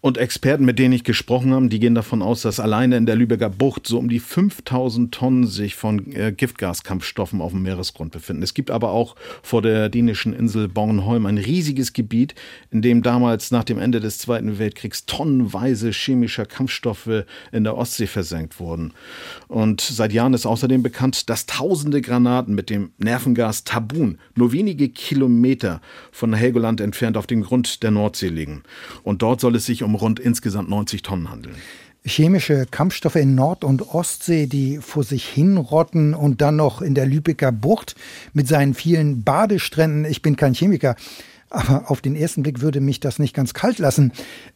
und Experten, mit denen ich gesprochen habe, die gehen davon aus, dass alleine in der Lübecker Bucht so um die 5000 Tonnen sich von äh, Giftgaskampfstoffen auf dem Meeresgrund befinden. Es gibt aber auch vor der dänischen Insel Bornholm ein riesiges Gebiet, in dem damals nach dem Ende des Zweiten Weltkriegs tonnenweise chemischer Kampfstoffe in der Ostsee versenkt wurden. Und seit Jahren ist außerdem bekannt, dass tausende Granaten mit dem Nervengas Tabun nur wenige Kilometer von Helgoland entfernt auf dem Grund der Nordsee Nordsee liegen. Und dort soll es sich um rund insgesamt 90 Tonnen handeln. Chemische Kampfstoffe in Nord- und Ostsee, die vor sich hinrotten und dann noch in der Lübecker Bucht mit seinen vielen Badestränden. Ich bin kein Chemiker, aber auf den ersten Blick würde mich das nicht ganz kalt lassen.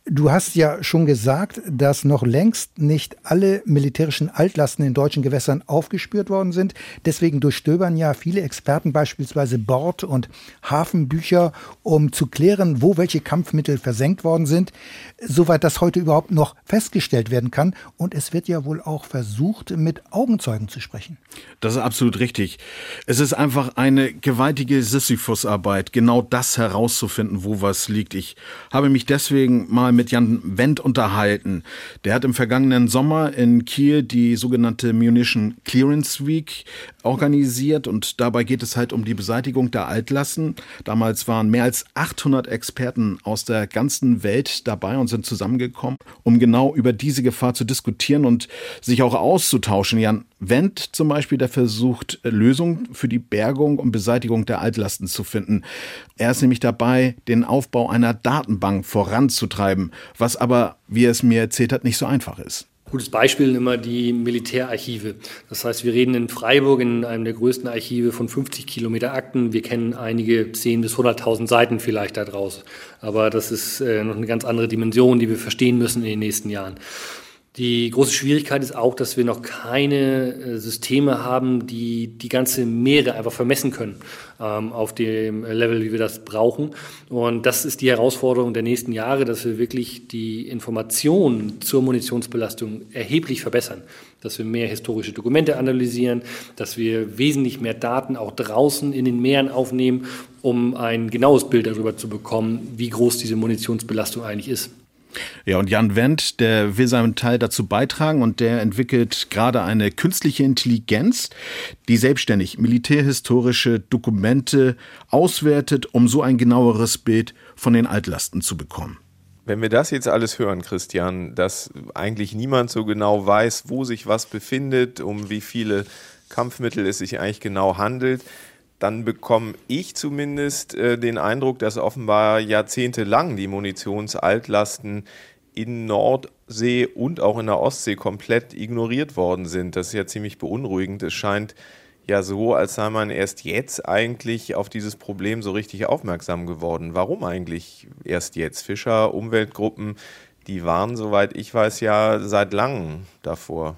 Du hast ja schon gesagt, dass noch längst nicht alle militärischen Altlasten in deutschen Gewässern aufgespürt worden sind. Deswegen durchstöbern ja viele Experten beispielsweise Bord- und Hafenbücher, um zu klären, wo welche Kampfmittel versenkt worden sind, soweit das heute überhaupt noch festgestellt werden kann. Und es wird ja wohl auch versucht, mit Augenzeugen zu sprechen. Das ist absolut richtig. Es ist einfach eine gewaltige Sisyphusarbeit, genau das heraus herauszufinden, wo was liegt. Ich habe mich deswegen mal mit Jan Wendt unterhalten. Der hat im vergangenen Sommer in Kiel die sogenannte Munition Clearance Week organisiert und dabei geht es halt um die Beseitigung der Altlasten. Damals waren mehr als 800 Experten aus der ganzen Welt dabei und sind zusammengekommen, um genau über diese Gefahr zu diskutieren und sich auch auszutauschen. Jan Wendt zum Beispiel, der versucht, Lösungen für die Bergung und Beseitigung der Altlasten zu finden. Er ist nämlich dabei, den Aufbau einer Datenbank voranzutreiben, was aber, wie er es mir erzählt hat, nicht so einfach ist. Gutes Beispiel sind immer die Militärarchive. Das heißt, wir reden in Freiburg in einem der größten Archive von 50 Kilometer Akten. Wir kennen einige 10 bis 100.000 Seiten vielleicht daraus. Aber das ist äh, noch eine ganz andere Dimension, die wir verstehen müssen in den nächsten Jahren. Die große Schwierigkeit ist auch, dass wir noch keine äh, Systeme haben, die die ganze Meere einfach vermessen können ähm, auf dem Level, wie wir das brauchen. Und das ist die Herausforderung der nächsten Jahre, dass wir wirklich die Informationen zur Munitionsbelastung erheblich verbessern, dass wir mehr historische Dokumente analysieren, dass wir wesentlich mehr Daten auch draußen in den Meeren aufnehmen, um ein genaues Bild darüber zu bekommen, wie groß diese Munitionsbelastung eigentlich ist. Ja, und Jan Wendt, der will seinen Teil dazu beitragen und der entwickelt gerade eine künstliche Intelligenz, die selbstständig militärhistorische Dokumente auswertet, um so ein genaueres Bild von den Altlasten zu bekommen. Wenn wir das jetzt alles hören, Christian, dass eigentlich niemand so genau weiß, wo sich was befindet, um wie viele Kampfmittel es sich eigentlich genau handelt, dann bekomme ich zumindest äh, den Eindruck, dass offenbar jahrzehntelang die Munitionsaltlasten in Nordsee und auch in der Ostsee komplett ignoriert worden sind. Das ist ja ziemlich beunruhigend. Es scheint ja so, als sei man erst jetzt eigentlich auf dieses Problem so richtig aufmerksam geworden. Warum eigentlich erst jetzt? Fischer, Umweltgruppen, die waren, soweit ich weiß, ja seit langem davor.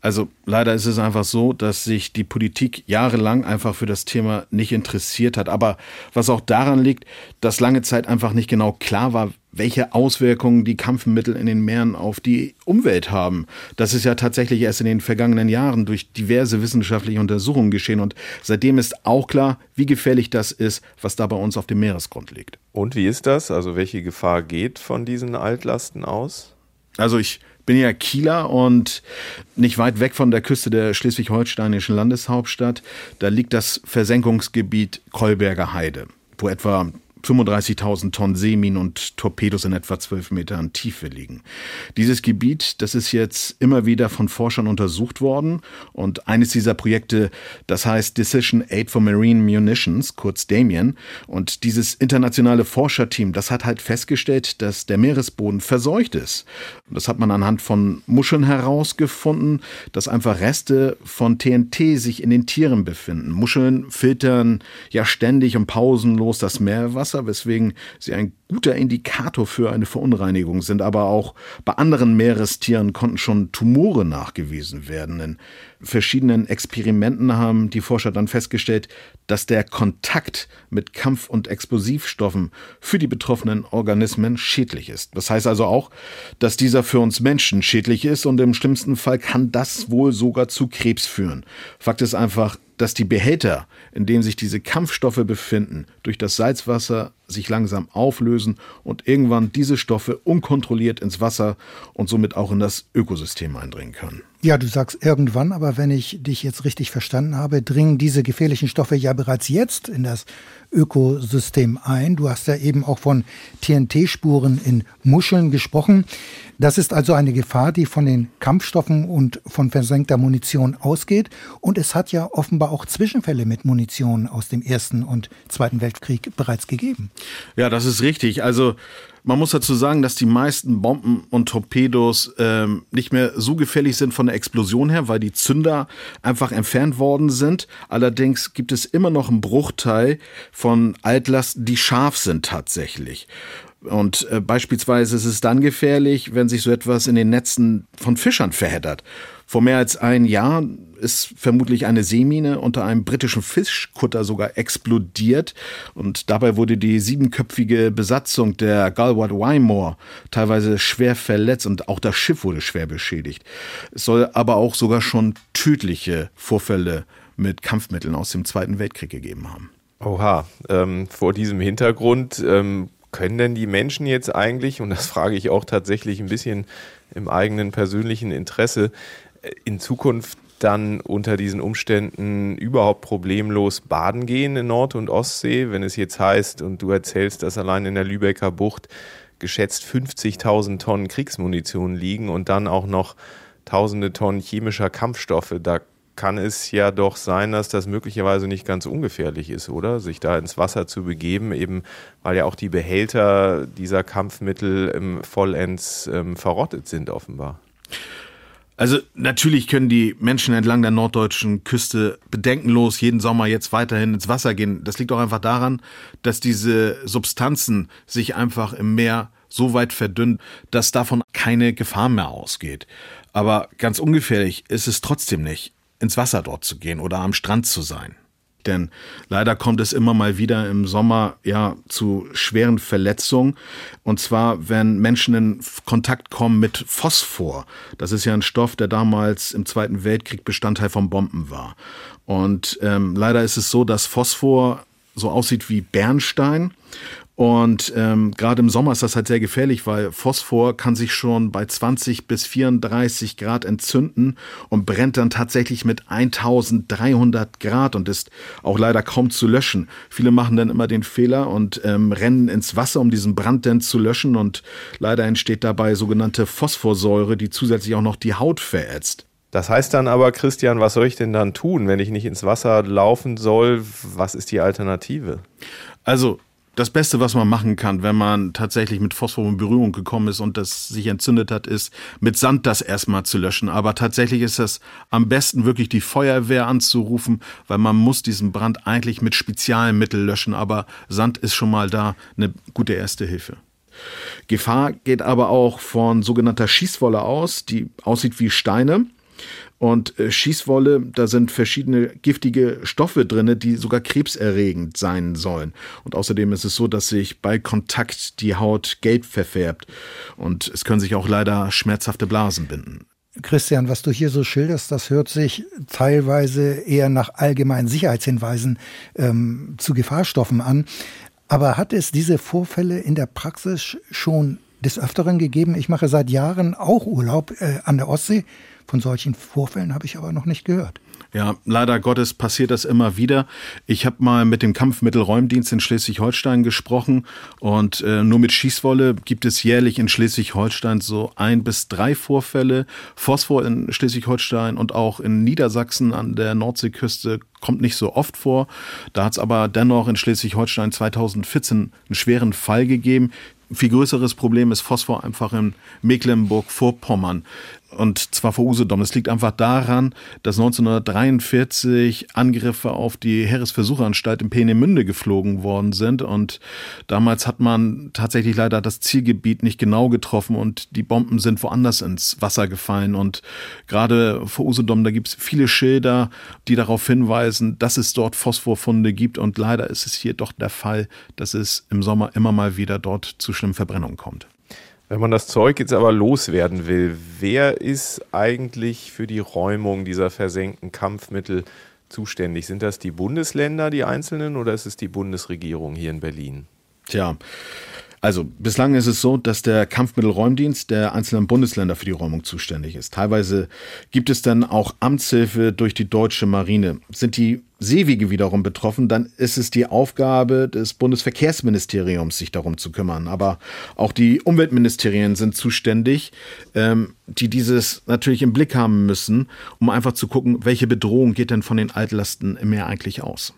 Also leider ist es einfach so, dass sich die Politik jahrelang einfach für das Thema nicht interessiert hat. Aber was auch daran liegt, dass lange Zeit einfach nicht genau klar war, welche Auswirkungen die Kampfmittel in den Meeren auf die Umwelt haben. Das ist ja tatsächlich erst in den vergangenen Jahren durch diverse wissenschaftliche Untersuchungen geschehen und seitdem ist auch klar, wie gefährlich das ist, was da bei uns auf dem Meeresgrund liegt. Und wie ist das? Also welche Gefahr geht von diesen Altlasten aus? Also ich bin ja Kieler und nicht weit weg von der Küste der schleswig-holsteinischen Landeshauptstadt. Da liegt das Versenkungsgebiet Kolberger Heide, wo etwa 35.000 Tonnen Seeminen und Torpedos in etwa 12 Metern Tiefe liegen. Dieses Gebiet, das ist jetzt immer wieder von Forschern untersucht worden und eines dieser Projekte, das heißt Decision Aid for Marine Munitions, kurz Damien, und dieses internationale Forscherteam, das hat halt festgestellt, dass der Meeresboden verseucht ist. Das hat man anhand von Muscheln herausgefunden, dass einfach Reste von TNT sich in den Tieren befinden. Muscheln filtern ja ständig und pausenlos das Meerwasser Wasser, weswegen sie ein guter Indikator für eine Verunreinigung sind. Aber auch bei anderen Meerestieren konnten schon Tumore nachgewiesen werden. In verschiedenen Experimenten haben die Forscher dann festgestellt, dass der Kontakt mit Kampf- und Explosivstoffen für die betroffenen Organismen schädlich ist. Das heißt also auch, dass dieser für uns Menschen schädlich ist und im schlimmsten Fall kann das wohl sogar zu Krebs führen. Fakt ist einfach, dass die Behälter, in denen sich diese Kampfstoffe befinden, durch das Salzwasser sich langsam auflösen und irgendwann diese Stoffe unkontrolliert ins Wasser und somit auch in das Ökosystem eindringen können. Ja, du sagst irgendwann, aber wenn ich dich jetzt richtig verstanden habe, dringen diese gefährlichen Stoffe ja bereits jetzt in das Ökosystem ein. Du hast ja eben auch von TNT-Spuren in Muscheln gesprochen. Das ist also eine Gefahr, die von den Kampfstoffen und von versenkter Munition ausgeht. Und es hat ja offenbar auch Zwischenfälle mit Munition aus dem Ersten und Zweiten Weltkrieg bereits gegeben. Ja, das ist richtig. Also man muss dazu sagen, dass die meisten Bomben und Torpedos ähm, nicht mehr so gefährlich sind von der Explosion her, weil die Zünder einfach entfernt worden sind. Allerdings gibt es immer noch einen Bruchteil von Altlasten, die scharf sind tatsächlich. Und äh, beispielsweise ist es dann gefährlich, wenn sich so etwas in den Netzen von Fischern verheddert. Vor mehr als ein Jahr ist vermutlich eine Seemine unter einem britischen Fischkutter sogar explodiert und dabei wurde die siebenköpfige Besatzung der Galwad Wymore teilweise schwer verletzt und auch das Schiff wurde schwer beschädigt. Es soll aber auch sogar schon tödliche Vorfälle mit Kampfmitteln aus dem Zweiten Weltkrieg gegeben haben. Oha, ähm, vor diesem Hintergrund ähm, können denn die Menschen jetzt eigentlich, und das [LAUGHS] frage ich auch tatsächlich ein bisschen im eigenen persönlichen Interesse, in Zukunft dann unter diesen Umständen überhaupt problemlos baden gehen in Nord- und Ostsee, wenn es jetzt heißt, und du erzählst, dass allein in der Lübecker Bucht geschätzt 50.000 Tonnen Kriegsmunition liegen und dann auch noch tausende Tonnen chemischer Kampfstoffe. Da kann es ja doch sein, dass das möglicherweise nicht ganz ungefährlich ist, oder? Sich da ins Wasser zu begeben, eben weil ja auch die Behälter dieser Kampfmittel ähm, vollends ähm, verrottet sind, offenbar. Also natürlich können die Menschen entlang der norddeutschen Küste bedenkenlos jeden Sommer jetzt weiterhin ins Wasser gehen. Das liegt auch einfach daran, dass diese Substanzen sich einfach im Meer so weit verdünnen, dass davon keine Gefahr mehr ausgeht. Aber ganz ungefährlich ist es trotzdem nicht ins Wasser dort zu gehen oder am Strand zu sein. Denn leider kommt es immer mal wieder im Sommer ja zu schweren Verletzungen. Und zwar, wenn Menschen in Kontakt kommen mit Phosphor. Das ist ja ein Stoff, der damals im Zweiten Weltkrieg Bestandteil von Bomben war. Und ähm, leider ist es so, dass Phosphor so aussieht wie Bernstein und ähm, gerade im Sommer ist das halt sehr gefährlich, weil Phosphor kann sich schon bei 20 bis 34 Grad entzünden und brennt dann tatsächlich mit 1300 Grad und ist auch leider kaum zu löschen. Viele machen dann immer den Fehler und ähm, rennen ins Wasser, um diesen Brand dann zu löschen und leider entsteht dabei sogenannte Phosphorsäure, die zusätzlich auch noch die Haut verätzt. Das heißt dann aber, Christian, was soll ich denn dann tun, wenn ich nicht ins Wasser laufen soll? Was ist die Alternative? Also das Beste, was man machen kann, wenn man tatsächlich mit Phosphor in Berührung gekommen ist und das sich entzündet hat, ist, mit Sand das erstmal zu löschen. Aber tatsächlich ist es am besten, wirklich die Feuerwehr anzurufen, weil man muss diesen Brand eigentlich mit Spezialmitteln löschen. Aber Sand ist schon mal da eine gute erste Hilfe. Gefahr geht aber auch von sogenannter Schießwolle aus, die aussieht wie Steine. Und äh, Schießwolle, da sind verschiedene giftige Stoffe drinne, die sogar krebserregend sein sollen. Und außerdem ist es so, dass sich bei Kontakt die Haut gelb verfärbt. Und es können sich auch leider schmerzhafte Blasen binden. Christian, was du hier so schilderst, das hört sich teilweise eher nach allgemeinen Sicherheitshinweisen ähm, zu Gefahrstoffen an. Aber hat es diese Vorfälle in der Praxis schon des Öfteren gegeben? Ich mache seit Jahren auch Urlaub äh, an der Ostsee. Von solchen Vorfällen habe ich aber noch nicht gehört. Ja, leider Gottes passiert das immer wieder. Ich habe mal mit dem Kampfmittelräumdienst in Schleswig-Holstein gesprochen und äh, nur mit Schießwolle gibt es jährlich in Schleswig-Holstein so ein bis drei Vorfälle. Phosphor in Schleswig-Holstein und auch in Niedersachsen an der Nordseeküste kommt nicht so oft vor. Da hat es aber dennoch in Schleswig-Holstein 2014 einen schweren Fall gegeben. Viel größeres Problem ist Phosphor einfach in Mecklenburg-Vorpommern und zwar vor Usedom. Es liegt einfach daran, dass 1943 Angriffe auf die Heeresversuchanstalt in Peenemünde geflogen worden sind und damals hat man tatsächlich leider das Zielgebiet nicht genau getroffen und die Bomben sind woanders ins Wasser gefallen und gerade vor Usedom, da gibt es viele Schilder, die darauf hinweisen, dass es dort Phosphorfunde gibt und leider ist es hier doch der Fall, dass es im Sommer immer mal wieder dort zu schlimmen Verbrennungen kommt. Wenn man das Zeug jetzt aber loswerden will, wer ist eigentlich für die Räumung dieser versenkten Kampfmittel zuständig? Sind das die Bundesländer, die einzelnen, oder ist es die Bundesregierung hier in Berlin? Tja, also bislang ist es so, dass der Kampfmittelräumdienst der einzelnen Bundesländer für die Räumung zuständig ist. Teilweise gibt es dann auch Amtshilfe durch die deutsche Marine. Sind die Seewege wiederum betroffen, dann ist es die Aufgabe des Bundesverkehrsministeriums, sich darum zu kümmern. Aber auch die Umweltministerien sind zuständig, ähm, die dieses natürlich im Blick haben müssen, um einfach zu gucken, welche Bedrohung geht denn von den Altlasten im Meer eigentlich aus.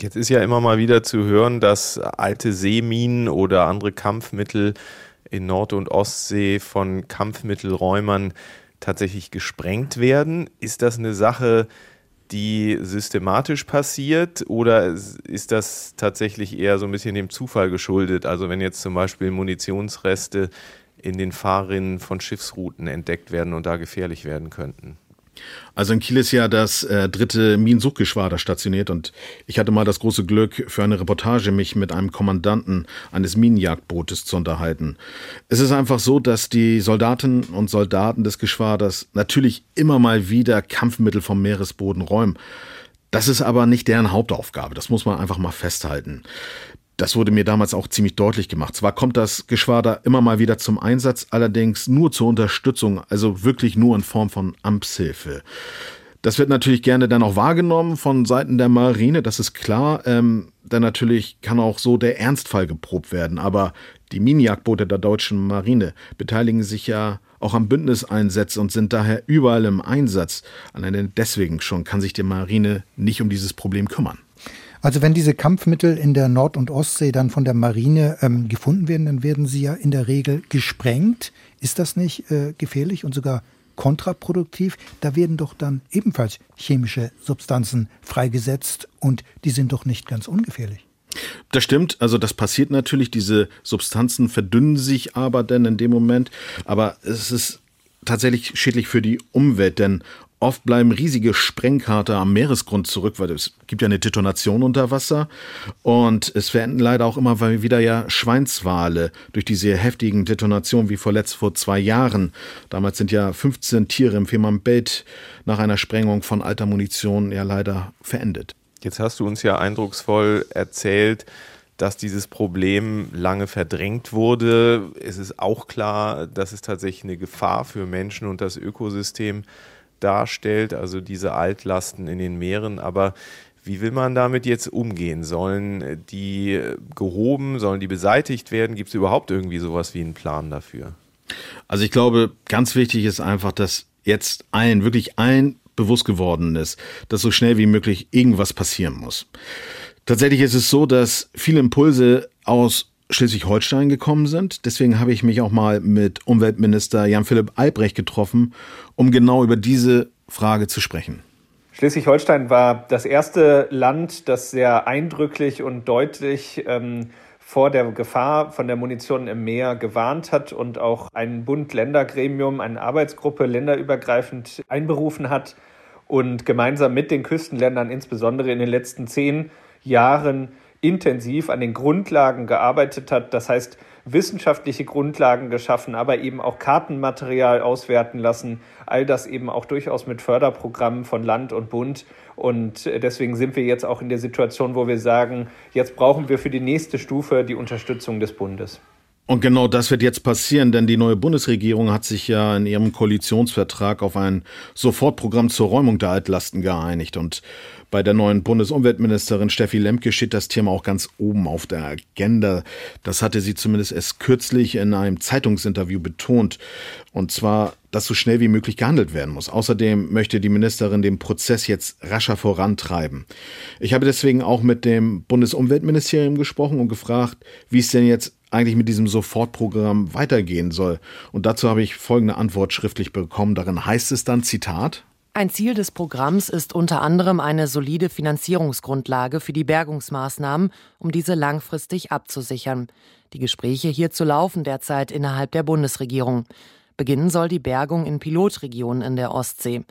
Jetzt ist ja immer mal wieder zu hören, dass alte Seeminen oder andere Kampfmittel in Nord- und Ostsee von Kampfmittelräumern tatsächlich gesprengt werden. Ist das eine Sache, die systematisch passiert oder ist das tatsächlich eher so ein bisschen dem Zufall geschuldet? Also wenn jetzt zum Beispiel Munitionsreste in den Fahrrinnen von Schiffsrouten entdeckt werden und da gefährlich werden könnten? Also in Kiel ist ja das äh, dritte Minensuchgeschwader stationiert und ich hatte mal das große Glück, für eine Reportage mich mit einem Kommandanten eines Minenjagdbootes zu unterhalten. Es ist einfach so, dass die Soldatinnen und Soldaten des Geschwaders natürlich immer mal wieder Kampfmittel vom Meeresboden räumen. Das ist aber nicht deren Hauptaufgabe, das muss man einfach mal festhalten. Das wurde mir damals auch ziemlich deutlich gemacht. Zwar kommt das Geschwader immer mal wieder zum Einsatz, allerdings nur zur Unterstützung, also wirklich nur in Form von Amtshilfe. Das wird natürlich gerne dann auch wahrgenommen von Seiten der Marine, das ist klar. Ähm, denn natürlich kann auch so der Ernstfall geprobt werden. Aber die Minenjagdboote der deutschen Marine beteiligen sich ja auch am Bündniseinsatz und sind daher überall im Einsatz. Alleine deswegen schon kann sich die Marine nicht um dieses Problem kümmern. Also wenn diese Kampfmittel in der Nord- und Ostsee dann von der Marine ähm, gefunden werden, dann werden sie ja in der Regel gesprengt. Ist das nicht äh, gefährlich und sogar kontraproduktiv? Da werden doch dann ebenfalls chemische Substanzen freigesetzt und die sind doch nicht ganz ungefährlich. Das stimmt, also das passiert natürlich, diese Substanzen verdünnen sich aber dann in dem Moment, aber es ist tatsächlich schädlich für die Umwelt, denn Oft bleiben riesige Sprengkarte am Meeresgrund zurück, weil es gibt ja eine Detonation unter Wasser. Und es verenden leider auch immer wieder ja Schweinswale durch diese heftigen Detonationen wie vorletzt vor zwei Jahren. Damals sind ja 15 Tiere im Fehmarnbelt nach einer Sprengung von alter Munition ja leider verendet. Jetzt hast du uns ja eindrucksvoll erzählt, dass dieses Problem lange verdrängt wurde. Es ist auch klar, dass es tatsächlich eine Gefahr für Menschen und das Ökosystem ist darstellt, also diese Altlasten in den Meeren. Aber wie will man damit jetzt umgehen? Sollen die gehoben, sollen die beseitigt werden? Gibt es überhaupt irgendwie sowas wie einen Plan dafür? Also ich glaube, ganz wichtig ist einfach, dass jetzt allen, wirklich allen bewusst geworden ist, dass so schnell wie möglich irgendwas passieren muss. Tatsächlich ist es so, dass viele Impulse aus Schleswig-Holstein gekommen sind. Deswegen habe ich mich auch mal mit Umweltminister Jan-Philipp Albrecht getroffen, um genau über diese Frage zu sprechen. Schleswig-Holstein war das erste Land, das sehr eindrücklich und deutlich ähm, vor der Gefahr von der Munition im Meer gewarnt hat und auch ein Bund-Länder-Gremium, eine Arbeitsgruppe länderübergreifend einberufen hat und gemeinsam mit den Küstenländern insbesondere in den letzten zehn Jahren intensiv an den Grundlagen gearbeitet hat. Das heißt, wissenschaftliche Grundlagen geschaffen, aber eben auch Kartenmaterial auswerten lassen. All das eben auch durchaus mit Förderprogrammen von Land und Bund. Und deswegen sind wir jetzt auch in der Situation, wo wir sagen, jetzt brauchen wir für die nächste Stufe die Unterstützung des Bundes. Und genau das wird jetzt passieren, denn die neue Bundesregierung hat sich ja in ihrem Koalitionsvertrag auf ein Sofortprogramm zur Räumung der Altlasten geeinigt. Und bei der neuen Bundesumweltministerin Steffi Lemke steht das Thema auch ganz oben auf der Agenda. Das hatte sie zumindest erst kürzlich in einem Zeitungsinterview betont. Und zwar, dass so schnell wie möglich gehandelt werden muss. Außerdem möchte die Ministerin den Prozess jetzt rascher vorantreiben. Ich habe deswegen auch mit dem Bundesumweltministerium gesprochen und gefragt, wie es denn jetzt eigentlich mit diesem Sofortprogramm weitergehen soll. Und dazu habe ich folgende Antwort schriftlich bekommen. Darin heißt es dann, Zitat, ein Ziel des Programms ist unter anderem eine solide Finanzierungsgrundlage für die Bergungsmaßnahmen, um diese langfristig abzusichern. Die Gespräche hierzu laufen derzeit innerhalb der Bundesregierung. Beginnen soll die Bergung in Pilotregionen in der Ostsee.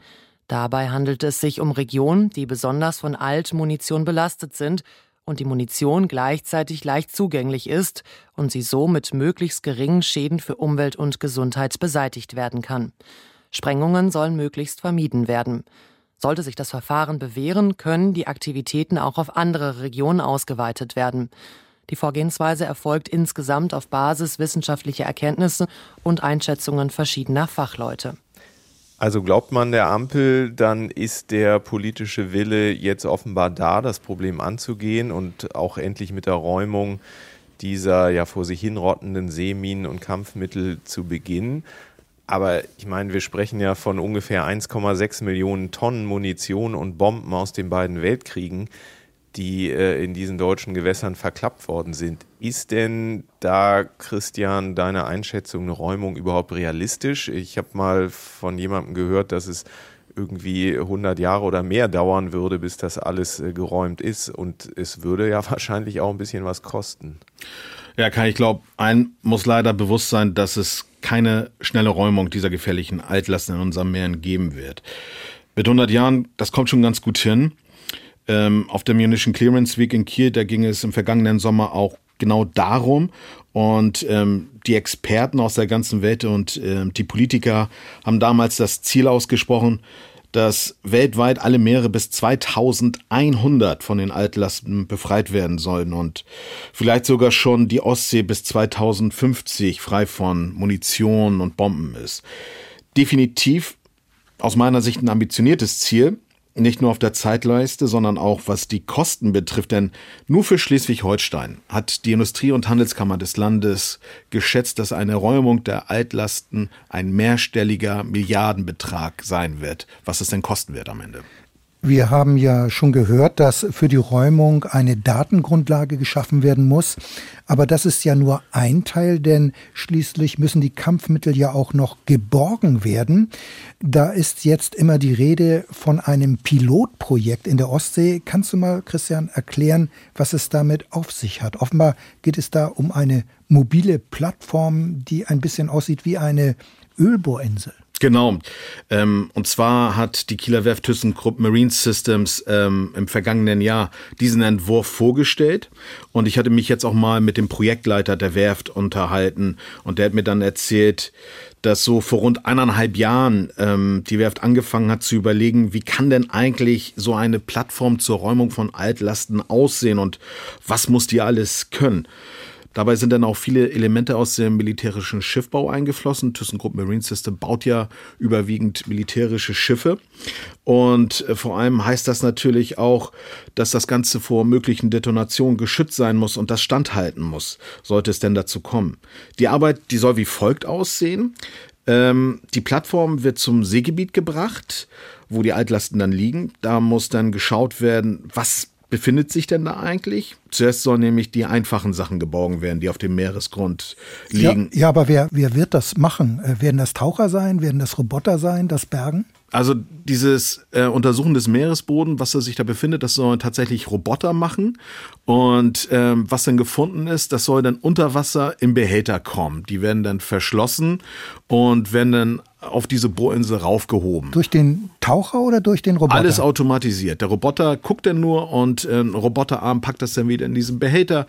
Dabei handelt es sich um Regionen, die besonders von Altmunition belastet sind und die Munition gleichzeitig leicht zugänglich ist und sie so mit möglichst geringen Schäden für Umwelt und Gesundheit beseitigt werden kann. Sprengungen sollen möglichst vermieden werden. Sollte sich das Verfahren bewähren, können die Aktivitäten auch auf andere Regionen ausgeweitet werden. Die Vorgehensweise erfolgt insgesamt auf Basis wissenschaftlicher Erkenntnisse und Einschätzungen verschiedener Fachleute. Also glaubt man der Ampel, dann ist der politische Wille jetzt offenbar da, das Problem anzugehen und auch endlich mit der Räumung dieser ja vor sich hinrottenden Seeminen und Kampfmittel zu beginnen. Aber ich meine, wir sprechen ja von ungefähr 1,6 Millionen Tonnen Munition und Bomben aus den beiden Weltkriegen die äh, in diesen deutschen Gewässern verklappt worden sind. Ist denn da, Christian, deine Einschätzung, eine Räumung überhaupt realistisch? Ich habe mal von jemandem gehört, dass es irgendwie 100 Jahre oder mehr dauern würde, bis das alles äh, geräumt ist. Und es würde ja [LAUGHS] wahrscheinlich auch ein bisschen was kosten. Ja, Kai, ich glaube, ein muss leider bewusst sein, dass es keine schnelle Räumung dieser gefährlichen Altlasten in unseren Meeren geben wird. Mit 100 Jahren, das kommt schon ganz gut hin. Ähm, auf der Munition Clearance Week in Kiel, da ging es im vergangenen Sommer auch genau darum. Und ähm, die Experten aus der ganzen Welt und ähm, die Politiker haben damals das Ziel ausgesprochen, dass weltweit alle Meere bis 2100 von den Altlasten befreit werden sollen und vielleicht sogar schon die Ostsee bis 2050 frei von Munition und Bomben ist. Definitiv aus meiner Sicht ein ambitioniertes Ziel, nicht nur auf der Zeitleiste, sondern auch was die Kosten betrifft. Denn nur für Schleswig-Holstein hat die Industrie- und Handelskammer des Landes geschätzt, dass eine Räumung der Altlasten ein mehrstelliger Milliardenbetrag sein wird. Was es denn kosten wird am Ende? Wir haben ja schon gehört, dass für die Räumung eine Datengrundlage geschaffen werden muss. Aber das ist ja nur ein Teil, denn schließlich müssen die Kampfmittel ja auch noch geborgen werden. Da ist jetzt immer die Rede von einem Pilotprojekt in der Ostsee. Kannst du mal, Christian, erklären, was es damit auf sich hat? Offenbar geht es da um eine mobile Plattform, die ein bisschen aussieht wie eine Ölbohrinsel. Genau. Ähm, und zwar hat die Kieler Werft ThyssenKrupp Marine Systems ähm, im vergangenen Jahr diesen Entwurf vorgestellt. Und ich hatte mich jetzt auch mal mit dem Projektleiter der Werft unterhalten. Und der hat mir dann erzählt, dass so vor rund eineinhalb Jahren ähm, die Werft angefangen hat zu überlegen, wie kann denn eigentlich so eine Plattform zur Räumung von Altlasten aussehen und was muss die alles können. Dabei sind dann auch viele Elemente aus dem militärischen Schiffbau eingeflossen. ThyssenKrupp Marine System baut ja überwiegend militärische Schiffe. Und äh, vor allem heißt das natürlich auch, dass das Ganze vor möglichen Detonationen geschützt sein muss und das standhalten muss, sollte es denn dazu kommen. Die Arbeit, die soll wie folgt aussehen. Ähm, die Plattform wird zum Seegebiet gebracht, wo die Altlasten dann liegen. Da muss dann geschaut werden, was befindet sich denn da eigentlich? Zuerst sollen nämlich die einfachen Sachen geborgen werden, die auf dem Meeresgrund liegen. Ja, ja aber wer, wer wird das machen? Äh, werden das Taucher sein? Werden das Roboter sein? Das Bergen? Also dieses äh, Untersuchen des Meeresbodens, was da sich da befindet, das sollen tatsächlich Roboter machen. Und ähm, was dann gefunden ist, das soll dann unter Wasser im Behälter kommen. Die werden dann verschlossen und werden dann auf diese Bohrinsel raufgehoben. Durch den Taucher oder durch den Roboter? Alles automatisiert. Der Roboter guckt dann nur und äh, ein Roboterarm packt das dann wieder in diesen Behälter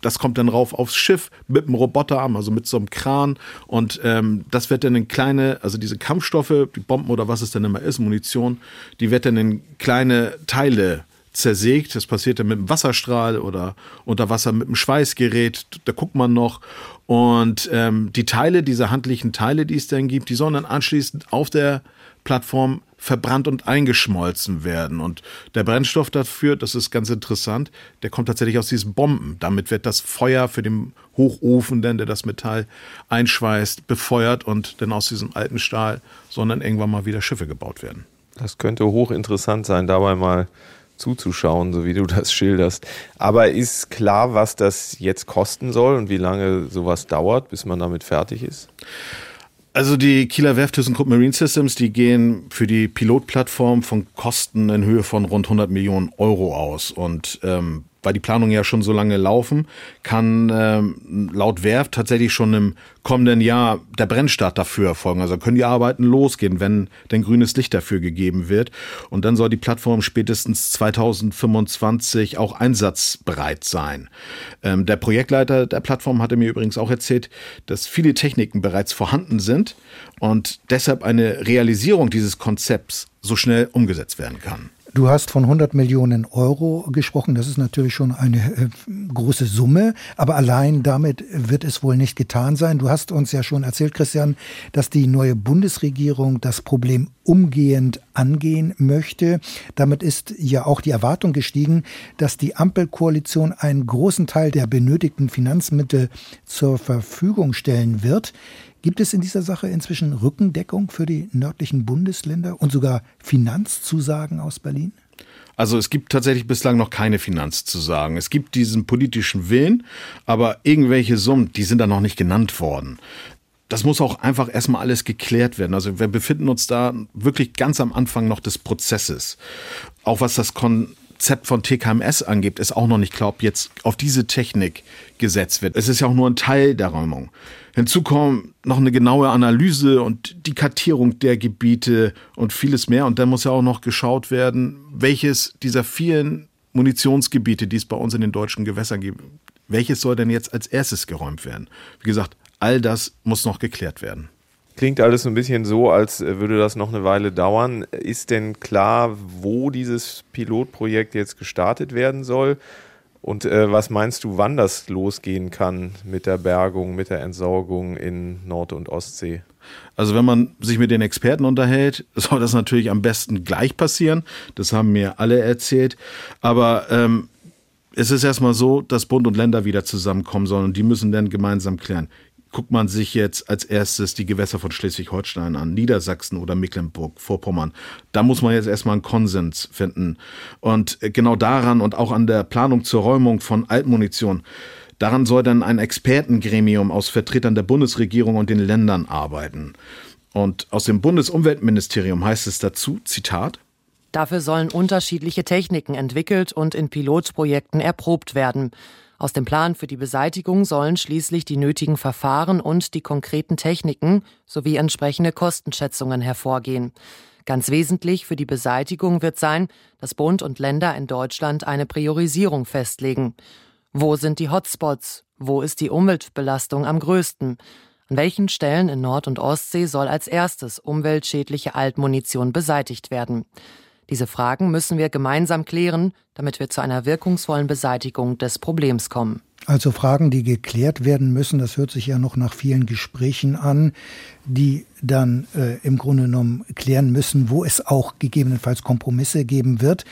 das kommt dann rauf aufs Schiff mit einem Roboterarm, also mit so einem Kran. Und ähm, das wird dann in kleine, also diese Kampfstoffe, die Bomben oder was es dann immer ist, Munition, die wird dann in kleine Teile zersägt. Das passiert dann mit einem Wasserstrahl oder unter Wasser mit einem Schweißgerät. Da guckt man noch. Und ähm, die Teile, diese handlichen Teile, die es dann gibt, die sollen dann anschließend auf der Plattform verbrannt und eingeschmolzen werden. Und der Brennstoff dafür, das ist ganz interessant, der kommt tatsächlich aus diesen Bomben. Damit wird das Feuer für den Hochofen, denn der das Metall einschweißt, befeuert und dann aus diesem alten Stahl sondern irgendwann mal wieder Schiffe gebaut werden. Das könnte hochinteressant sein, dabei mal zuzuschauen, so wie du [LAUGHS] das schilderst. Aber ist klar, was das jetzt kosten soll und wie lange sowas dauert, bis man damit fertig ist? Also die Kieler Werft ThyssenKrupp Marine Systems, die gehen für die Pilotplattform von Kosten in Höhe von rund 100 Millionen Euro aus. Und ähm, weil die Planungen ja schon so lange laufen, kann ähm, laut Werft tatsächlich schon im kommenden Jahr der Brennstart dafür erfolgen. Also können die Arbeiten losgehen, wenn denn grünes Licht dafür gegeben wird. Und dann soll die Plattform spätestens 2025 auch einsatzbereit sein. Ähm, der Projektleiter der Plattform hatte mir übrigens auch erzählt, dass viele Techniken bereits vorhanden sind und deshalb eine Realisierung dieses Konzepts so schnell umgesetzt werden kann. Du hast von 100 Millionen Euro gesprochen. Das ist natürlich schon eine äh, große Summe, aber allein damit wird es wohl nicht getan sein. Du hast uns ja schon erzählt, Christian, dass die neue Bundesregierung das Problem umgehend angehen möchte. Damit ist ja auch die Erwartung gestiegen, dass die Ampelkoalition einen großen Teil der benötigten Finanzmittel zur Verfügung stellen wird. Gibt es in dieser Sache inzwischen Rückendeckung für die nördlichen Bundesländer und sogar Finanzzusagen aus Berlin? Also es gibt tatsächlich bislang noch keine Finanzzusagen. Es gibt diesen politischen Willen, aber irgendwelche Summen, die sind da noch nicht genannt worden. Das muss auch einfach erstmal alles geklärt werden. Also wir befinden uns da wirklich ganz am Anfang noch des Prozesses. Auch was das Konzept von TKMS angeht, ist auch noch nicht klar, ob jetzt auf diese Technik gesetzt wird. Es ist ja auch nur ein Teil der Räumung. Hinzu kommen noch eine genaue Analyse und die Kartierung der Gebiete und vieles mehr. Und dann muss ja auch noch geschaut werden, welches dieser vielen Munitionsgebiete, die es bei uns in den deutschen Gewässern gibt, welches soll denn jetzt als erstes geräumt werden? Wie gesagt, all das muss noch geklärt werden. Klingt alles so ein bisschen so, als würde das noch eine Weile dauern. Ist denn klar, wo dieses Pilotprojekt jetzt gestartet werden soll? Und äh, was meinst du, wann das losgehen kann mit der Bergung, mit der Entsorgung in Nord- und Ostsee? Also wenn man sich mit den Experten unterhält, [LAUGHS] soll das natürlich am besten gleich passieren. Das haben mir alle erzählt. Aber ähm, es ist erstmal so, dass Bund und Länder wieder zusammenkommen sollen und die müssen dann gemeinsam klären guckt man sich jetzt als erstes die Gewässer von Schleswig-Holstein an, Niedersachsen oder Mecklenburg-Vorpommern. Da muss man jetzt erstmal einen Konsens finden. Und genau daran und auch an der Planung zur Räumung von Altmunition, daran soll dann ein Expertengremium aus Vertretern der Bundesregierung und den Ländern arbeiten. Und aus dem Bundesumweltministerium heißt es dazu, Zitat, Dafür sollen unterschiedliche Techniken entwickelt und in Pilotprojekten erprobt werden. Aus dem Plan für die Beseitigung sollen schließlich die nötigen Verfahren und die konkreten Techniken sowie entsprechende Kostenschätzungen hervorgehen. Ganz wesentlich für die Beseitigung wird sein, dass Bund und Länder in Deutschland eine Priorisierung festlegen. Wo sind die Hotspots? Wo ist die Umweltbelastung am größten? An welchen Stellen in Nord- und Ostsee soll als erstes umweltschädliche Altmunition beseitigt werden? Diese Fragen müssen wir gemeinsam klären, damit wir zu einer wirkungsvollen Beseitigung des Problems kommen. Also Fragen, die geklärt werden müssen, das hört sich ja noch nach vielen Gesprächen an, die dann äh, im Grunde genommen klären müssen, wo es auch gegebenenfalls Kompromisse geben wird.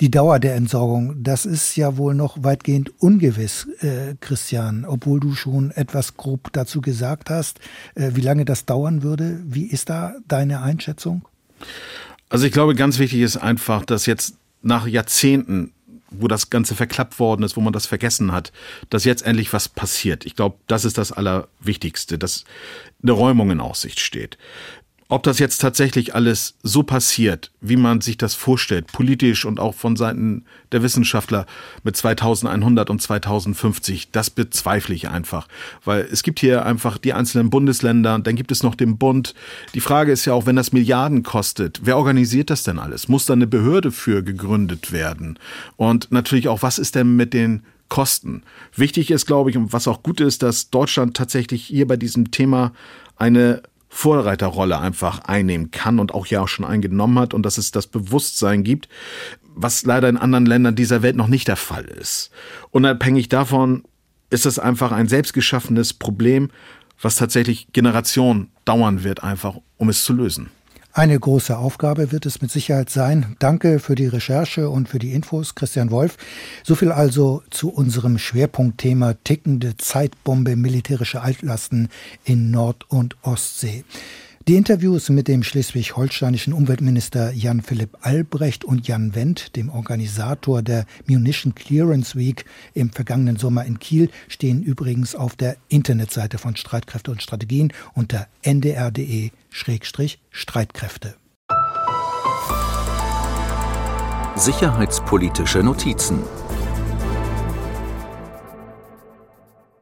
Die Dauer der Entsorgung, das ist ja wohl noch weitgehend ungewiss, äh, Christian, obwohl du schon etwas grob dazu gesagt hast, äh, wie lange das dauern würde. Wie ist da deine Einschätzung? Also ich glaube, ganz wichtig ist einfach, dass jetzt nach Jahrzehnten wo das Ganze verklappt worden ist, wo man das vergessen hat, dass jetzt endlich was passiert. Ich glaube, das ist das Allerwichtigste, dass eine Räumung in Aussicht steht. Ob das jetzt tatsächlich alles so passiert, wie man sich das vorstellt, politisch und auch von Seiten der Wissenschaftler mit 2100 und 2050, das bezweifle ich einfach. Weil es gibt hier einfach die einzelnen Bundesländer, dann gibt es noch den Bund. Die Frage ist ja auch, wenn das Milliarden kostet, wer organisiert das denn alles? Muss da eine Behörde für gegründet werden? Und natürlich auch, was ist denn mit den Kosten? Wichtig ist, glaube ich, und was auch gut ist, dass Deutschland tatsächlich hier bei diesem Thema eine Vorreiterrolle einfach einnehmen kann und auch ja auch schon eingenommen hat und dass es das Bewusstsein gibt, was leider in anderen Ländern dieser Welt noch nicht der Fall ist. Unabhängig davon ist es einfach ein selbstgeschaffenes Problem, was tatsächlich Generationen dauern wird, einfach um es zu lösen. Eine große Aufgabe wird es mit Sicherheit sein. Danke für die Recherche und für die Infos, Christian Wolf. So viel also zu unserem Schwerpunktthema tickende Zeitbombe militärische Altlasten in Nord- und Ostsee. Die Interviews mit dem schleswig-holsteinischen Umweltminister Jan-Philipp Albrecht und Jan Wendt, dem Organisator der Munition Clearance Week im vergangenen Sommer in Kiel, stehen übrigens auf der Internetseite von Streitkräfte und Strategien unter ndr.de-streitkräfte. Sicherheitspolitische Notizen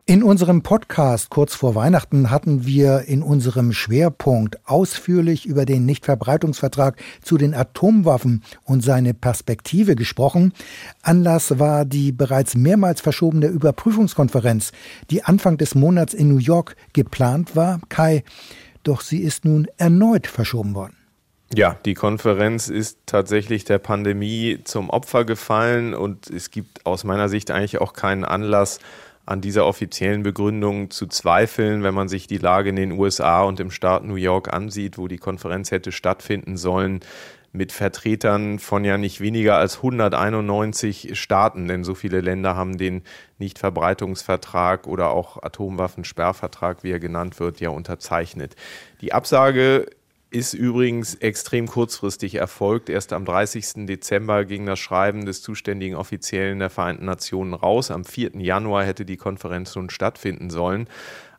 In unserem Podcast kurz vor Weihnachten hatten wir in unserem Schwerpunkt ausführlich über den Nichtverbreitungsvertrag zu den Atomwaffen und seine Perspektive gesprochen. Anlass war die bereits mehrmals verschobene Überprüfungskonferenz, die Anfang des Monats in New York geplant war. Kai, doch sie ist nun erneut verschoben worden. Ja, die Konferenz ist tatsächlich der Pandemie zum Opfer gefallen und es gibt aus meiner Sicht eigentlich auch keinen Anlass, an dieser offiziellen Begründung zu zweifeln, wenn man sich die Lage in den USA und im Staat New York ansieht, wo die Konferenz hätte stattfinden sollen, mit Vertretern von ja nicht weniger als 191 Staaten, denn so viele Länder haben den Nichtverbreitungsvertrag oder auch Atomwaffensperrvertrag, wie er genannt wird, ja unterzeichnet. Die Absage ist übrigens extrem kurzfristig erfolgt. Erst am 30. Dezember ging das Schreiben des zuständigen Offiziellen der Vereinten Nationen raus. Am 4. Januar hätte die Konferenz nun stattfinden sollen.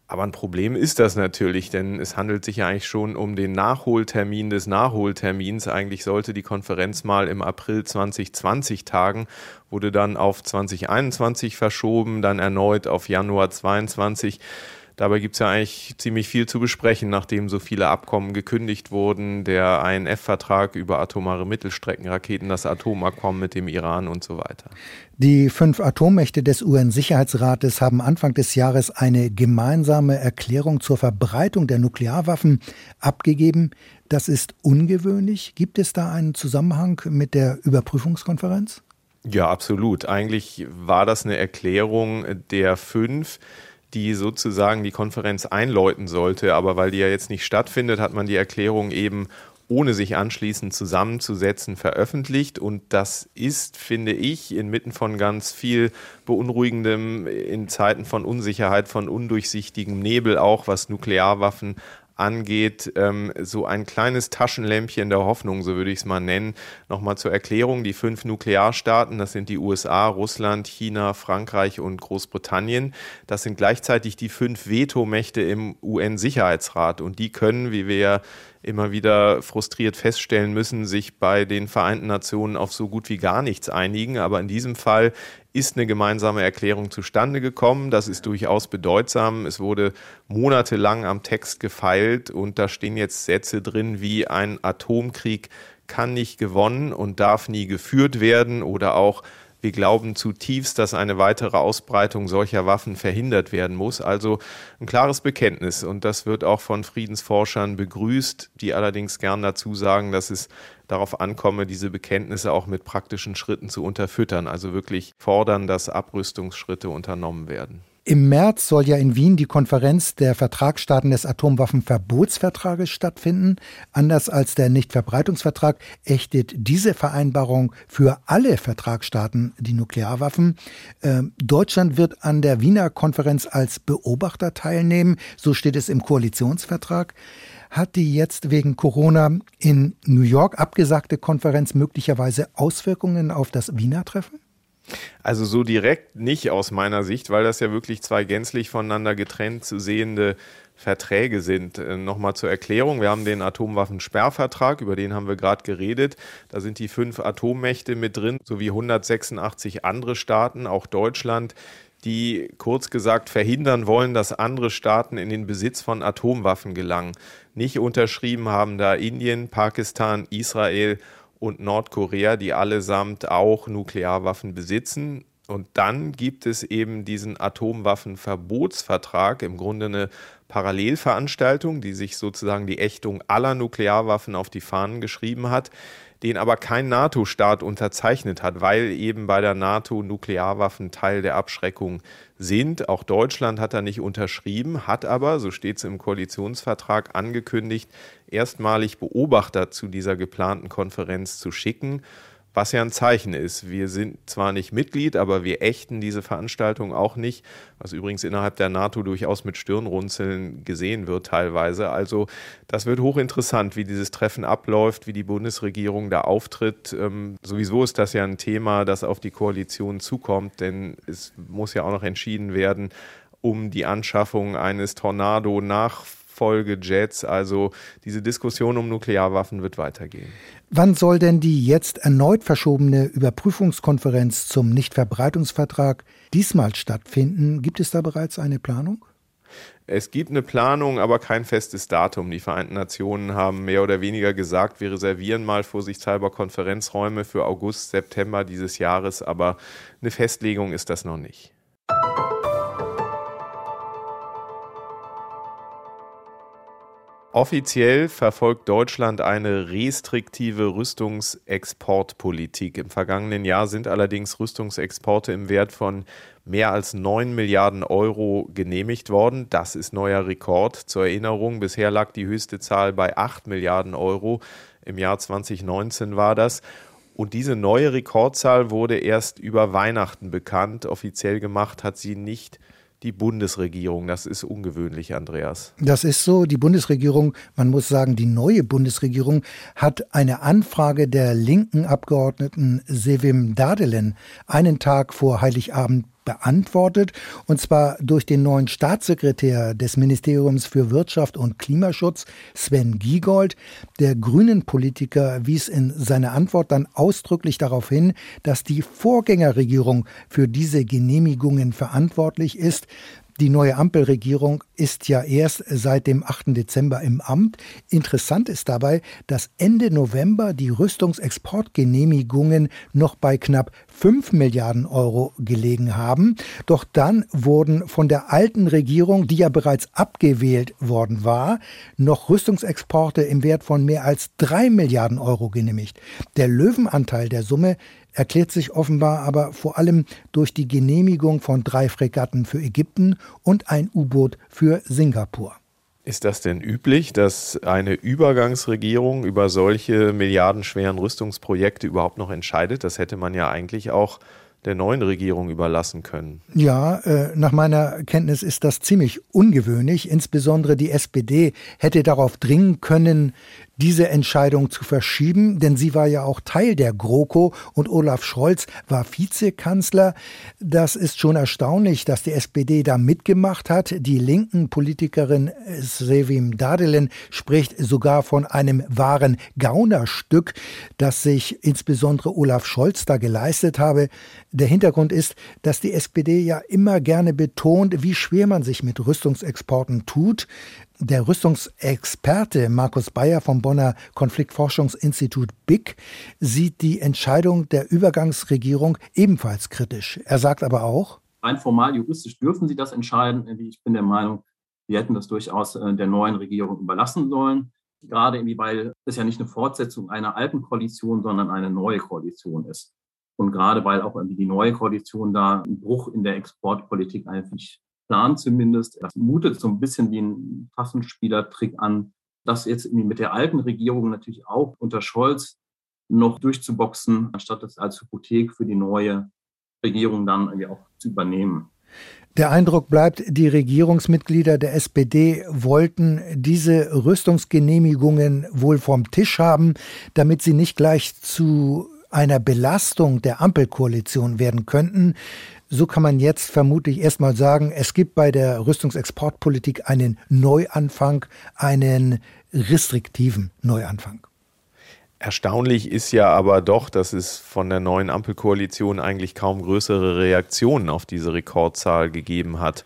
Aber ein Problem ist das natürlich, denn es handelt sich ja eigentlich schon um den Nachholtermin des Nachholtermins. Eigentlich sollte die Konferenz mal im April 2020 tagen, wurde dann auf 2021 verschoben, dann erneut auf Januar 2022. Dabei gibt es ja eigentlich ziemlich viel zu besprechen, nachdem so viele Abkommen gekündigt wurden. Der INF-Vertrag über atomare Mittelstreckenraketen, das Atomabkommen mit dem Iran und so weiter. Die fünf Atommächte des UN-Sicherheitsrates haben Anfang des Jahres eine gemeinsame Erklärung zur Verbreitung der Nuklearwaffen abgegeben. Das ist ungewöhnlich. Gibt es da einen Zusammenhang mit der Überprüfungskonferenz? Ja, absolut. Eigentlich war das eine Erklärung der fünf die sozusagen die Konferenz einläuten sollte. Aber weil die ja jetzt nicht stattfindet, hat man die Erklärung eben ohne sich anschließend zusammenzusetzen, veröffentlicht. Und das ist, finde ich, inmitten von ganz viel Beunruhigendem, in Zeiten von Unsicherheit, von undurchsichtigem Nebel auch, was Nuklearwaffen angeht, ähm, so ein kleines Taschenlämpchen der Hoffnung, so würde ich es mal nennen. Nochmal zur Erklärung, die fünf Nuklearstaaten, das sind die USA, Russland, China, Frankreich und Großbritannien. Das sind gleichzeitig die fünf Vetomächte im UN-Sicherheitsrat und die können, wie wir ja immer wieder frustriert feststellen müssen, sich bei den Vereinten Nationen auf so gut wie gar nichts einigen. Aber in diesem Fall ist eine gemeinsame Erklärung zustande gekommen. Das ist durchaus bedeutsam. Es wurde monatelang am Text gefeilt und da stehen jetzt Sätze drin wie ein Atomkrieg kann nicht gewonnen und darf nie geführt werden oder auch wir glauben zutiefst, dass eine weitere Ausbreitung solcher Waffen verhindert werden muss. Also ein klares Bekenntnis. Und das wird auch von Friedensforschern begrüßt, die allerdings gern dazu sagen, dass es darauf ankomme, diese Bekenntnisse auch mit praktischen Schritten zu unterfüttern. Also wirklich fordern, dass Abrüstungsschritte unternommen werden. Im März soll ja in Wien die Konferenz der Vertragsstaaten des Atomwaffenverbotsvertrages stattfinden. Anders als der Nichtverbreitungsvertrag ächtet diese Vereinbarung für alle Vertragsstaaten die Nuklearwaffen. Äh, Deutschland wird an der Wiener Konferenz als Beobachter teilnehmen. So steht es im Koalitionsvertrag. Hat die jetzt wegen Corona in New York abgesagte Konferenz möglicherweise Auswirkungen auf das Wiener Treffen? Also so direkt nicht aus meiner Sicht, weil das ja wirklich zwei gänzlich voneinander getrennt zu sehende Verträge sind. Äh, Nochmal zur Erklärung, wir haben den Atomwaffensperrvertrag, über den haben wir gerade geredet. Da sind die fünf Atommächte mit drin, sowie 186 andere Staaten, auch Deutschland, die kurz gesagt verhindern wollen, dass andere Staaten in den Besitz von Atomwaffen gelangen. Nicht unterschrieben haben da Indien, Pakistan, Israel und Nordkorea, die allesamt auch Nuklearwaffen besitzen. Und dann gibt es eben diesen Atomwaffenverbotsvertrag, im Grunde eine Parallelveranstaltung, die sich sozusagen die Ächtung aller Nuklearwaffen auf die Fahnen geschrieben hat, den aber kein NATO-Staat unterzeichnet hat, weil eben bei der NATO Nuklearwaffen Teil der Abschreckung sind. Auch Deutschland hat da nicht unterschrieben, hat aber, so steht es im Koalitionsvertrag, angekündigt, erstmalig Beobachter zu dieser geplanten Konferenz zu schicken was ja ein Zeichen ist. Wir sind zwar nicht Mitglied, aber wir ächten diese Veranstaltung auch nicht, was übrigens innerhalb der NATO durchaus mit Stirnrunzeln gesehen wird teilweise. Also das wird hochinteressant, wie dieses Treffen abläuft, wie die Bundesregierung da auftritt. Ähm, sowieso ist das ja ein Thema, das auf die Koalition zukommt, denn es muss ja auch noch entschieden werden, um die Anschaffung eines Tornado nach Folgejets. Also diese Diskussion um Nuklearwaffen wird weitergehen. Wann soll denn die jetzt erneut verschobene Überprüfungskonferenz zum Nichtverbreitungsvertrag diesmal stattfinden? Gibt es da bereits eine Planung? Es gibt eine Planung, aber kein festes Datum. Die Vereinten Nationen haben mehr oder weniger gesagt, wir reservieren mal vorsichtshalber Konferenzräume für August, September dieses Jahres, aber eine Festlegung ist das noch nicht. Offiziell verfolgt Deutschland eine restriktive Rüstungsexportpolitik. Im vergangenen Jahr sind allerdings Rüstungsexporte im Wert von mehr als 9 Milliarden Euro genehmigt worden. Das ist neuer Rekord. Zur Erinnerung, bisher lag die höchste Zahl bei 8 Milliarden Euro. Im Jahr 2019 war das. Und diese neue Rekordzahl wurde erst über Weihnachten bekannt. Offiziell gemacht hat sie nicht die Bundesregierung. Das ist ungewöhnlich, Andreas. Das ist so. Die Bundesregierung, man muss sagen, die neue Bundesregierung hat eine Anfrage der linken Abgeordneten Sevim Dardelen einen Tag vor Heiligabend beantwortet, und zwar durch den neuen Staatssekretär des Ministeriums für Wirtschaft und Klimaschutz, Sven Giegold. Der Grünen-Politiker wies in seiner Antwort dann ausdrücklich darauf hin, dass die Vorgängerregierung für diese Genehmigungen verantwortlich ist. Die neue Ampelregierung ist ja erst seit dem 8. Dezember im Amt. Interessant ist dabei, dass Ende November die Rüstungsexportgenehmigungen noch bei knapp 5 Milliarden Euro gelegen haben. Doch dann wurden von der alten Regierung, die ja bereits abgewählt worden war, noch Rüstungsexporte im Wert von mehr als 3 Milliarden Euro genehmigt. Der Löwenanteil der Summe erklärt sich offenbar aber vor allem durch die Genehmigung von drei Fregatten für Ägypten und ein U-Boot für Singapur. Ist das denn üblich, dass eine Übergangsregierung über solche milliardenschweren Rüstungsprojekte überhaupt noch entscheidet? Das hätte man ja eigentlich auch der neuen Regierung überlassen können. Ja, äh, nach meiner Kenntnis ist das ziemlich ungewöhnlich. Insbesondere die SPD hätte darauf dringen können, diese Entscheidung zu verschieben, denn sie war ja auch Teil der GroKo und Olaf Scholz war Vizekanzler. Das ist schon erstaunlich, dass die SPD da mitgemacht hat. Die linken Politikerin Sevim Dadelen spricht sogar von einem wahren Gaunerstück, das sich insbesondere Olaf Scholz da geleistet habe. Der Hintergrund ist, dass die SPD ja immer gerne betont, wie schwer man sich mit Rüstungsexporten tut. Der Rüstungsexperte Markus Bayer vom Bonner Konfliktforschungsinstitut BIC sieht die Entscheidung der Übergangsregierung ebenfalls kritisch. Er sagt aber auch, rein formal juristisch dürfen sie das entscheiden. Ich bin der Meinung, wir hätten das durchaus äh, der neuen Regierung überlassen sollen. Gerade weil es ja nicht eine Fortsetzung einer alten Koalition, sondern eine neue Koalition ist. Und gerade weil auch die neue Koalition da einen Bruch in der Exportpolitik eigentlich Plan zumindest. Das mutet so ein bisschen wie ein Taschenspielertrick an, das jetzt mit der alten Regierung natürlich auch unter Scholz noch durchzuboxen, anstatt das als Hypothek für die neue Regierung dann irgendwie auch zu übernehmen. Der Eindruck bleibt, die Regierungsmitglieder der SPD wollten diese Rüstungsgenehmigungen wohl vom Tisch haben, damit sie nicht gleich zu einer Belastung der Ampelkoalition werden könnten. So kann man jetzt vermutlich erstmal sagen, es gibt bei der Rüstungsexportpolitik einen Neuanfang, einen restriktiven Neuanfang. Erstaunlich ist ja aber doch, dass es von der neuen Ampelkoalition eigentlich kaum größere Reaktionen auf diese Rekordzahl gegeben hat.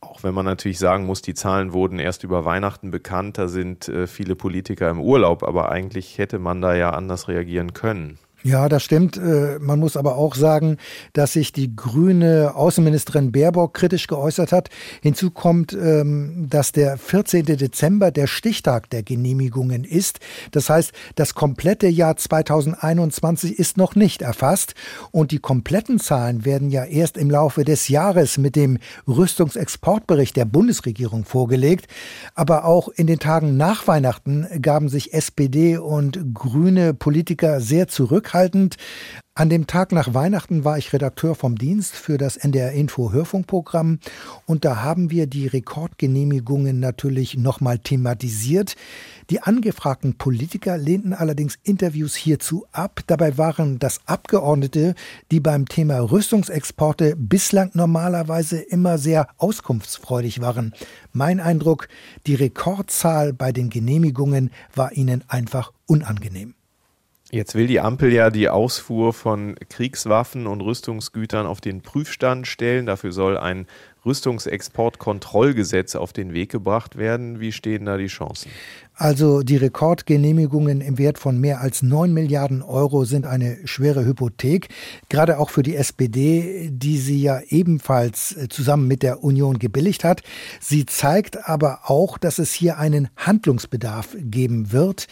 Auch wenn man natürlich sagen muss, die Zahlen wurden erst über Weihnachten bekannt, da sind äh, viele Politiker im Urlaub, aber eigentlich hätte man da ja anders reagieren können. Ja, das stimmt. Äh, man muss aber auch sagen, dass sich die grüne Außenministerin Baerbock kritisch geäußert hat. Hinzu kommt, ähm, dass der 14. Dezember der Stichtag der Genehmigungen ist. Das heißt, das komplette Jahr 2021 ist noch nicht erfasst und die kompletten Zahlen werden ja erst im Laufe des Jahres mit dem Rüstungsexportbericht der Bundesregierung vorgelegt. Aber auch in den Tagen nach Weihnachten gaben sich SPD und grüne Politiker sehr zurück zurückhaltend. An dem Tag nach Weihnachten war ich Redakteur vom Dienst für das NDR Info Hörfunkprogramm und da haben wir die Rekordgenehmigungen natürlich nochmal thematisiert. Die angefragten Politiker lehnten allerdings Interviews hierzu ab. Dabei waren das Abgeordnete, die beim Thema Rüstungsexporte bislang normalerweise immer sehr auskunftsfreudig waren. Mein Eindruck, die Rekordzahl bei den Genehmigungen war ihnen einfach unangenehm. Jetzt will die Ampel ja die Ausfuhr von Kriegswaffen und Rüstungsgütern auf den Prüfstand stellen. Dafür soll ein Rüstungsexportkontrollgesetz auf den Weg gebracht werden. Wie stehen da die Chancen? Also die Rekordgenehmigungen im Wert von mehr als 9 Milliarden Euro sind eine schwere Hypothek, gerade auch für die SPD, die sie ja ebenfalls äh, zusammen mit der Union gebilligt hat. Sie zeigt aber auch, dass es hier einen Handlungsbedarf geben wird.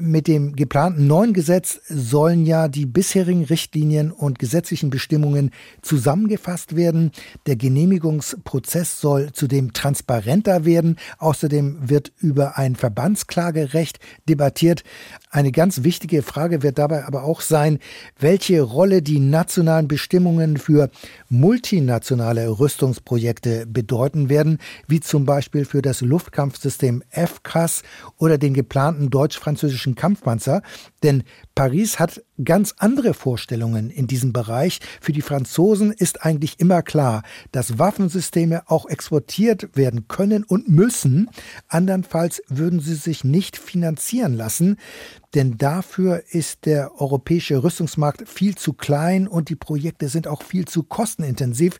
Mit dem geplanten neuen Gesetz sollen ja die bisherigen Richtlinien und gesetzlichen Bestimmungen zusammengefasst werden. Der Genehmigungsprozess soll zudem transparenter werden. Außerdem wird über ein Verbands Verbandsklagerecht debattiert. Eine ganz wichtige Frage wird dabei aber auch sein, welche Rolle die nationalen Bestimmungen für multinationale Rüstungsprojekte bedeuten werden, wie zum Beispiel für das Luftkampfsystem FCAS oder den geplanten deutsch-französischen Kampfpanzer. Denn Paris hat ganz andere Vorstellungen in diesem Bereich. Für die Franzosen ist eigentlich immer klar, dass Waffensysteme auch exportiert werden können und müssen. Andernfalls würden sie sich nicht finanzieren lassen, denn dafür ist der europäische Rüstungsmarkt viel zu klein und die Projekte sind auch viel zu kostenintensiv.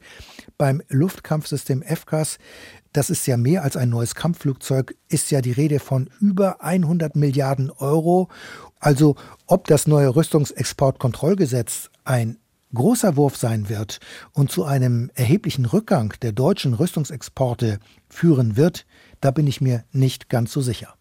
Beim Luftkampfsystem FCAS das ist ja mehr als ein neues Kampfflugzeug, ist ja die Rede von über 100 Milliarden Euro also ob das neue Rüstungsexportkontrollgesetz ein großer Wurf sein wird und zu einem erheblichen Rückgang der deutschen Rüstungsexporte führen wird, da bin ich mir nicht ganz so sicher.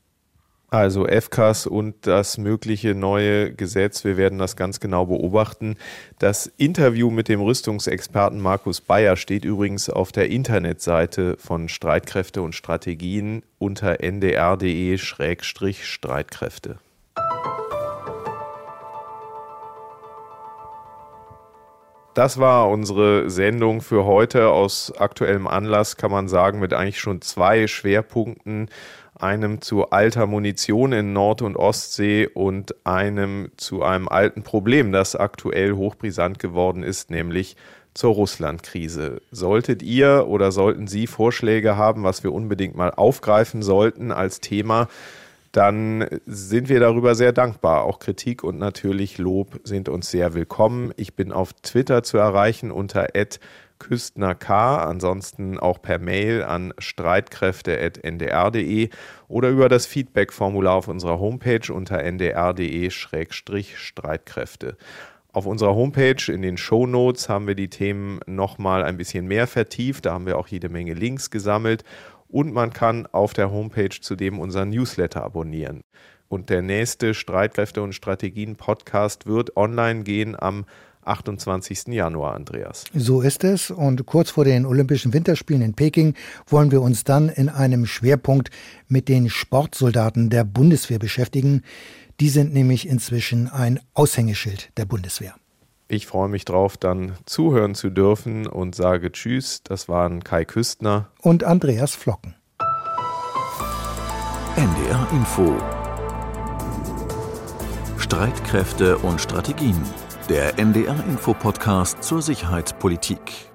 Also FCAS und das mögliche neue Gesetz, wir werden das ganz genau beobachten. Das Interview mit dem Rüstungsexperten Markus Bayer steht übrigens auf der Internetseite von Streitkräfte und Strategien unter ndr.de-streitkräfte. Das war unsere Sendung für heute. Aus aktuellem Anlass kann man sagen, mit eigentlich schon zwei Schwerpunkten. Einem zu alter Munition in Nord- und Ostsee und einem zu einem alten Problem, das aktuell hochbrisant geworden ist, nämlich zur Russland-Krise. Solltet ihr oder sollten Sie Vorschläge haben, was wir unbedingt mal aufgreifen sollten als Thema, dann sind wir darüber sehr dankbar. Auch Kritik und natürlich Lob sind uns sehr willkommen. Ich bin auf Twitter zu erreichen unter küstnerk, ansonsten auch per Mail an streitkräfte.ndr.de oder über das Feedback-Formular auf unserer Homepage unter ndr.de-streitkräfte. Auf unserer Homepage in den Show Notes haben wir die Themen nochmal ein bisschen mehr vertieft. Da haben wir auch jede Menge Links gesammelt und man kann auf der Homepage zudem unseren Newsletter abonnieren. Und der nächste Streitkräfte und Strategien Podcast wird online gehen am 28. Januar, Andreas. So ist es. Und kurz vor den Olympischen Winterspielen in Peking wollen wir uns dann in einem Schwerpunkt mit den Sportsoldaten der Bundeswehr beschäftigen. Die sind nämlich inzwischen ein Aushängeschild der Bundeswehr. Ich freue mich drauf, dann zuhören zu dürfen und sage Tschüss. Das waren Kai Küstner und Andreas Flocken. NDR Info Streitkräfte und Strategien Der NDR Info Podcast zur Sicherheitspolitik.